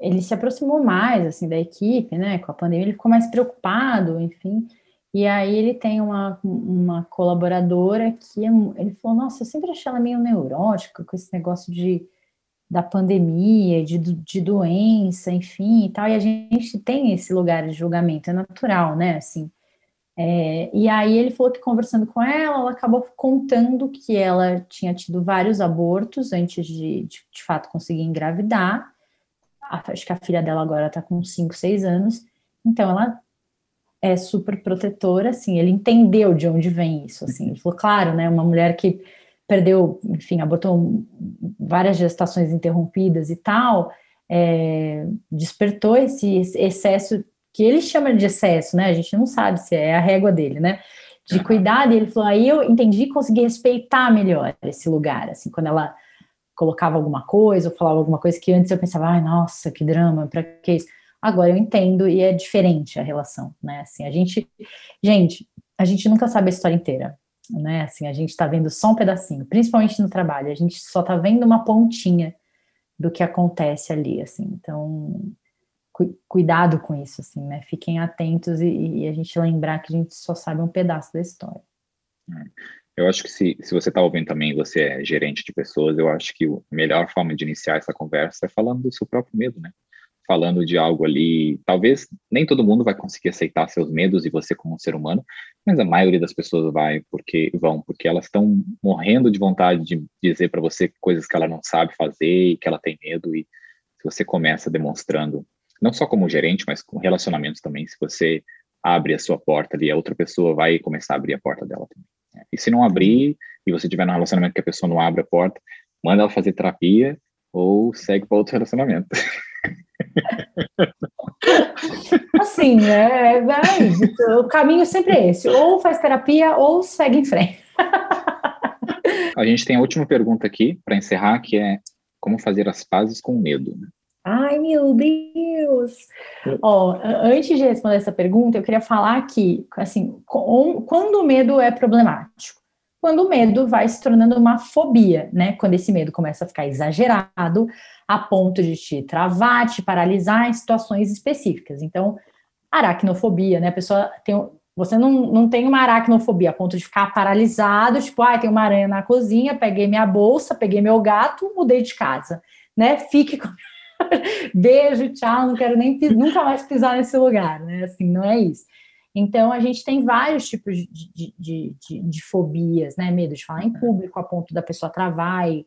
Speaker 1: ele se aproximou mais assim da equipe, né? Com a pandemia, ele ficou mais preocupado, enfim. E aí ele tem uma, uma colaboradora que é ele falou: Nossa, eu sempre achei ela meio neurótica com esse negócio de da pandemia, de, de doença, enfim e tal. E a gente tem esse lugar de julgamento, é natural, né? Assim. É, e aí ele falou que conversando com ela, ela acabou contando que ela tinha tido vários abortos antes de, de, de fato conseguir engravidar acho que a filha dela agora está com 5, 6 anos, então ela é super protetora, assim, ele entendeu de onde vem isso, assim, ele falou, claro, né, uma mulher que perdeu, enfim, abortou várias gestações interrompidas e tal, é, despertou esse excesso, que ele chama de excesso, né, a gente não sabe se é a régua dele, né, de cuidado, e ele falou, aí eu entendi e consegui respeitar melhor esse lugar, assim, quando ela colocava alguma coisa ou falava alguma coisa que antes eu pensava, ai, nossa, que drama, para que isso? Agora eu entendo e é diferente a relação, né? Assim, a gente, gente, a gente nunca sabe a história inteira, né? Assim, a gente está vendo só um pedacinho, principalmente no trabalho, a gente só está vendo uma pontinha do que acontece ali, assim. Então, cu cuidado com isso, assim, né? Fiquem atentos e, e, a gente lembrar que a gente só sabe um pedaço da história.
Speaker 2: É. Eu acho que se, se você está ouvindo também, você é gerente de pessoas, eu acho que a melhor forma de iniciar essa conversa é falando do seu próprio medo, né? Falando de algo ali, talvez nem todo mundo vai conseguir aceitar seus medos e você como um ser humano, mas a maioria das pessoas vai porque vão, porque elas estão morrendo de vontade de dizer para você coisas que ela não sabe fazer e que ela tem medo e se você começa demonstrando, não só como gerente, mas com relacionamentos também, se você abre a sua porta ali, a outra pessoa vai começar a abrir a porta dela também. E se não abrir, e você tiver num relacionamento que a pessoa não abre a porta, manda ela fazer terapia ou segue para outro relacionamento.
Speaker 1: Assim, é, é, o caminho sempre é esse: ou faz terapia ou segue em frente.
Speaker 2: a gente tem a última pergunta aqui para encerrar, que é como fazer as pazes com o medo. Né?
Speaker 1: Ai, meu Deus! Ó, antes de responder essa pergunta, eu queria falar que, assim, quando o medo é problemático? Quando o medo vai se tornando uma fobia, né? Quando esse medo começa a ficar exagerado, a ponto de te travar, te paralisar em situações específicas. Então, aracnofobia, né? A pessoa tem. Você não, não tem uma aracnofobia a ponto de ficar paralisado, tipo, ah, tem uma aranha na cozinha, peguei minha bolsa, peguei meu gato, mudei de casa, né? Fique com. Beijo, tchau, não quero nem nunca mais pisar nesse lugar, né? Assim, não é isso. Então, a gente tem vários tipos de, de, de, de, fobias, né? Medo de falar em público, a ponto da pessoa travar e,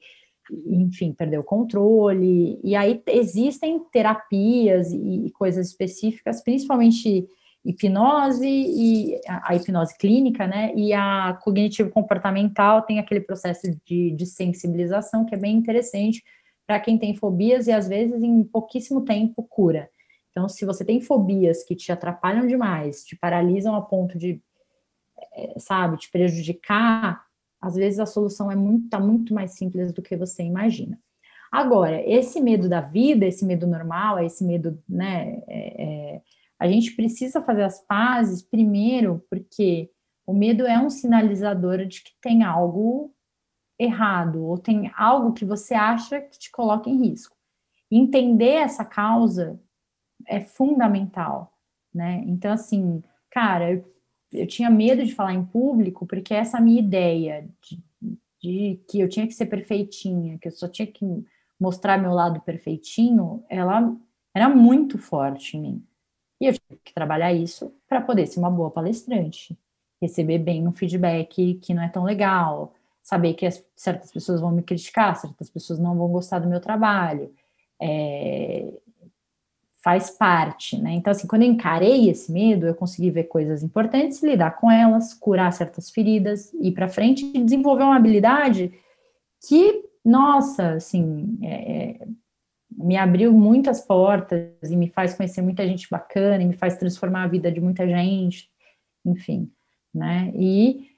Speaker 1: enfim, perder o controle. E aí existem terapias e, e coisas específicas, principalmente hipnose e a, a hipnose clínica, né? E a cognitivo comportamental tem aquele processo de, de sensibilização que é bem interessante para quem tem fobias e às vezes em pouquíssimo tempo cura. Então, se você tem fobias que te atrapalham demais, te paralisam a ponto de, é, sabe, te prejudicar, às vezes a solução é muito, tá muito mais simples do que você imagina. Agora, esse medo da vida, esse medo normal, esse medo, né, é, é, a gente precisa fazer as pazes primeiro, porque o medo é um sinalizador de que tem algo errado, ou tem algo que você acha que te coloca em risco. Entender essa causa é fundamental, né? Então, assim, cara, eu, eu tinha medo de falar em público porque essa minha ideia de, de, que eu tinha que ser perfeitinha, que eu só tinha que mostrar meu lado perfeitinho, ela era muito forte em mim. E eu tive que trabalhar isso para poder ser uma boa palestrante, receber bem um feedback que não é tão legal, saber que as, certas pessoas vão me criticar, certas pessoas não vão gostar do meu trabalho. É, faz parte, né? Então, assim, quando eu encarei esse medo, eu consegui ver coisas importantes, lidar com elas, curar certas feridas, ir para frente e desenvolver uma habilidade que, nossa, assim, é, é, me abriu muitas portas e me faz conhecer muita gente bacana, e me faz transformar a vida de muita gente, enfim, né? E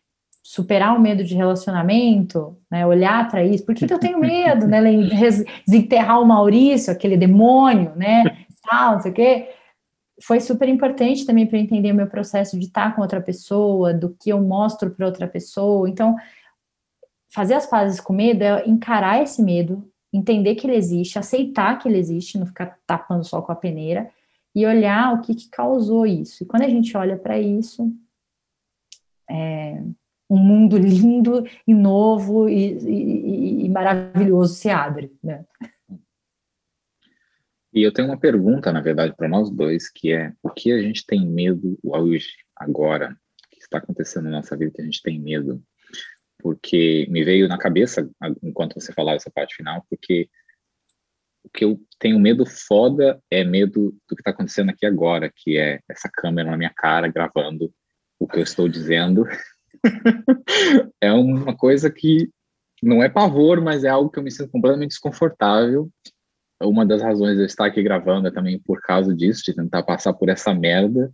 Speaker 1: superar o medo de relacionamento, né, olhar para isso, por que, que eu tenho medo, né, desenterrar o Maurício, aquele demônio, né, tal, não sei o quê, foi super importante também para entender o meu processo de estar com outra pessoa, do que eu mostro para outra pessoa. Então, fazer as pazes com medo é encarar esse medo, entender que ele existe, aceitar que ele existe, não ficar tapando só com a peneira e olhar o que, que causou isso. E quando a gente olha para isso, é, um mundo lindo e novo e, e, e maravilhoso se abre, né?
Speaker 2: E eu tenho uma pergunta, na verdade, para nós dois, que é o que a gente tem medo hoje, agora, que está acontecendo na nossa vida, que a gente tem medo? Porque me veio na cabeça, enquanto você falava essa parte final, porque o que eu tenho medo foda é medo do que está acontecendo aqui agora, que é essa câmera na minha cara gravando o que eu estou dizendo. é uma coisa que não é pavor, mas é algo que eu me sinto completamente desconfortável uma das razões de eu estar aqui gravando é também por causa disso, de tentar passar por essa merda,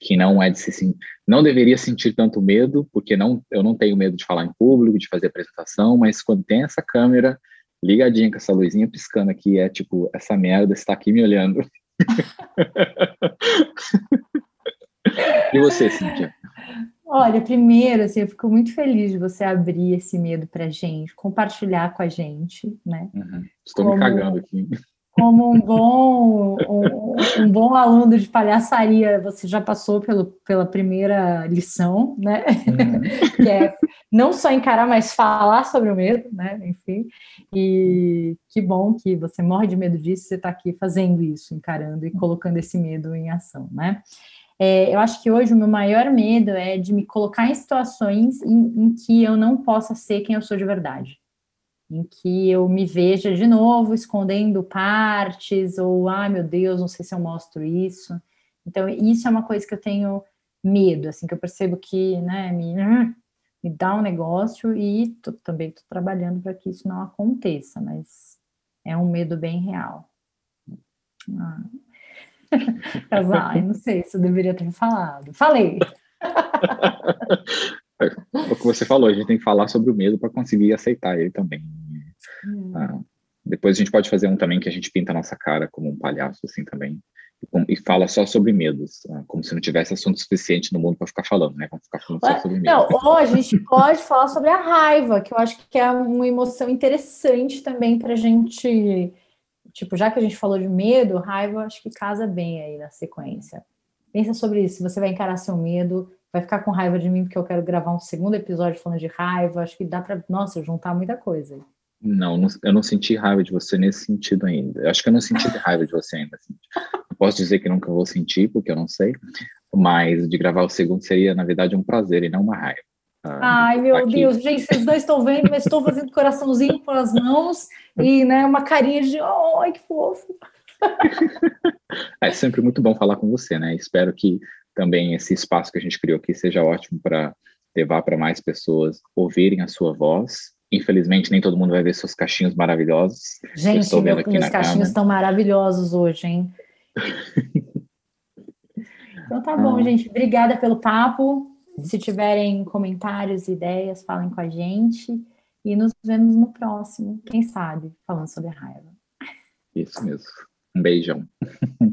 Speaker 2: que não é de se não deveria sentir tanto medo, porque não eu não tenho medo de falar em público, de fazer apresentação, mas quando tem essa câmera ligadinha com essa luzinha piscando aqui, é tipo, essa merda está aqui me olhando. e você, Cíntia?
Speaker 1: Olha, primeiro, assim, eu fico muito feliz de você abrir esse medo pra gente, compartilhar com a gente, né?
Speaker 2: Uhum. Estou como, me cagando aqui.
Speaker 1: Como um bom, um, um, bom aluno de palhaçaria, você já passou pelo, pela primeira lição, né? Uhum. que é não só encarar, mas falar sobre o medo, né? Enfim, e que bom que você morre de medo disso, você está aqui fazendo isso, encarando e colocando esse medo em ação, né? É, eu acho que hoje o meu maior medo é de me colocar em situações em, em, que eu não possa ser quem eu sou de verdade. Em que eu me veja de novo escondendo partes, ou, ai ah, meu Deus, não sei se eu mostro isso. Então, isso é uma coisa que eu tenho medo, assim, que eu percebo que, né, me, me dá um negócio e tô, também estou trabalhando para que isso não aconteça, mas é um medo bem real. Ah, Ai, não sei se eu deveria ter falado. Falei.
Speaker 2: o que você falou, a gente tem que falar sobre o medo para conseguir aceitar ele também. Hum. Ah, depois a gente pode fazer um também que a gente pinta a nossa cara como um palhaço, assim, também. E, fala só sobre medos, ah, como se não tivesse assunto suficiente no mundo para ficar falando, né? Vamos ficar falando só sobre medo.
Speaker 1: Não, ou a gente pode falar sobre a raiva, que eu acho que é uma emoção interessante também para a gente tipo, já que a gente falou de medo, raiva acho que casa bem aí na sequência. Pensa sobre isso. Você vai encarar seu medo, vai ficar com raiva de mim porque eu quero gravar um segundo episódio falando de raiva. Acho que dá para, nossa, juntar muita coisa.
Speaker 2: Não, eu não senti raiva de você nesse sentido ainda. Eu acho que eu não senti raiva de você ainda. Assim. posso dizer que nunca vou sentir, porque eu não sei, mas de gravar o segundo seria, na verdade, um prazer e não uma raiva.
Speaker 1: Ah, Ai, meu aqui. Deus, gente, vocês dois estão vendo, mas estou fazendo coraçãozinho com as mãos e né, uma carinha de ai, que fofo.
Speaker 2: É sempre muito bom falar com você, né? Espero que também esse espaço que a gente criou aqui seja ótimo para levar para mais pessoas ouvirem a sua voz. Infelizmente, nem todo mundo vai ver seus cachinhos maravilhosos.
Speaker 1: Gente, estou vendo meu, aqui meus cachinhos estão maravilhosos hoje, hein? então tá bom, ah. gente. Obrigada pelo papo. Se tiverem comentários, ideias, falem com a gente. E nos vemos no próximo, quem sabe, falando sobre a raiva.
Speaker 2: Isso mesmo. Um beijão.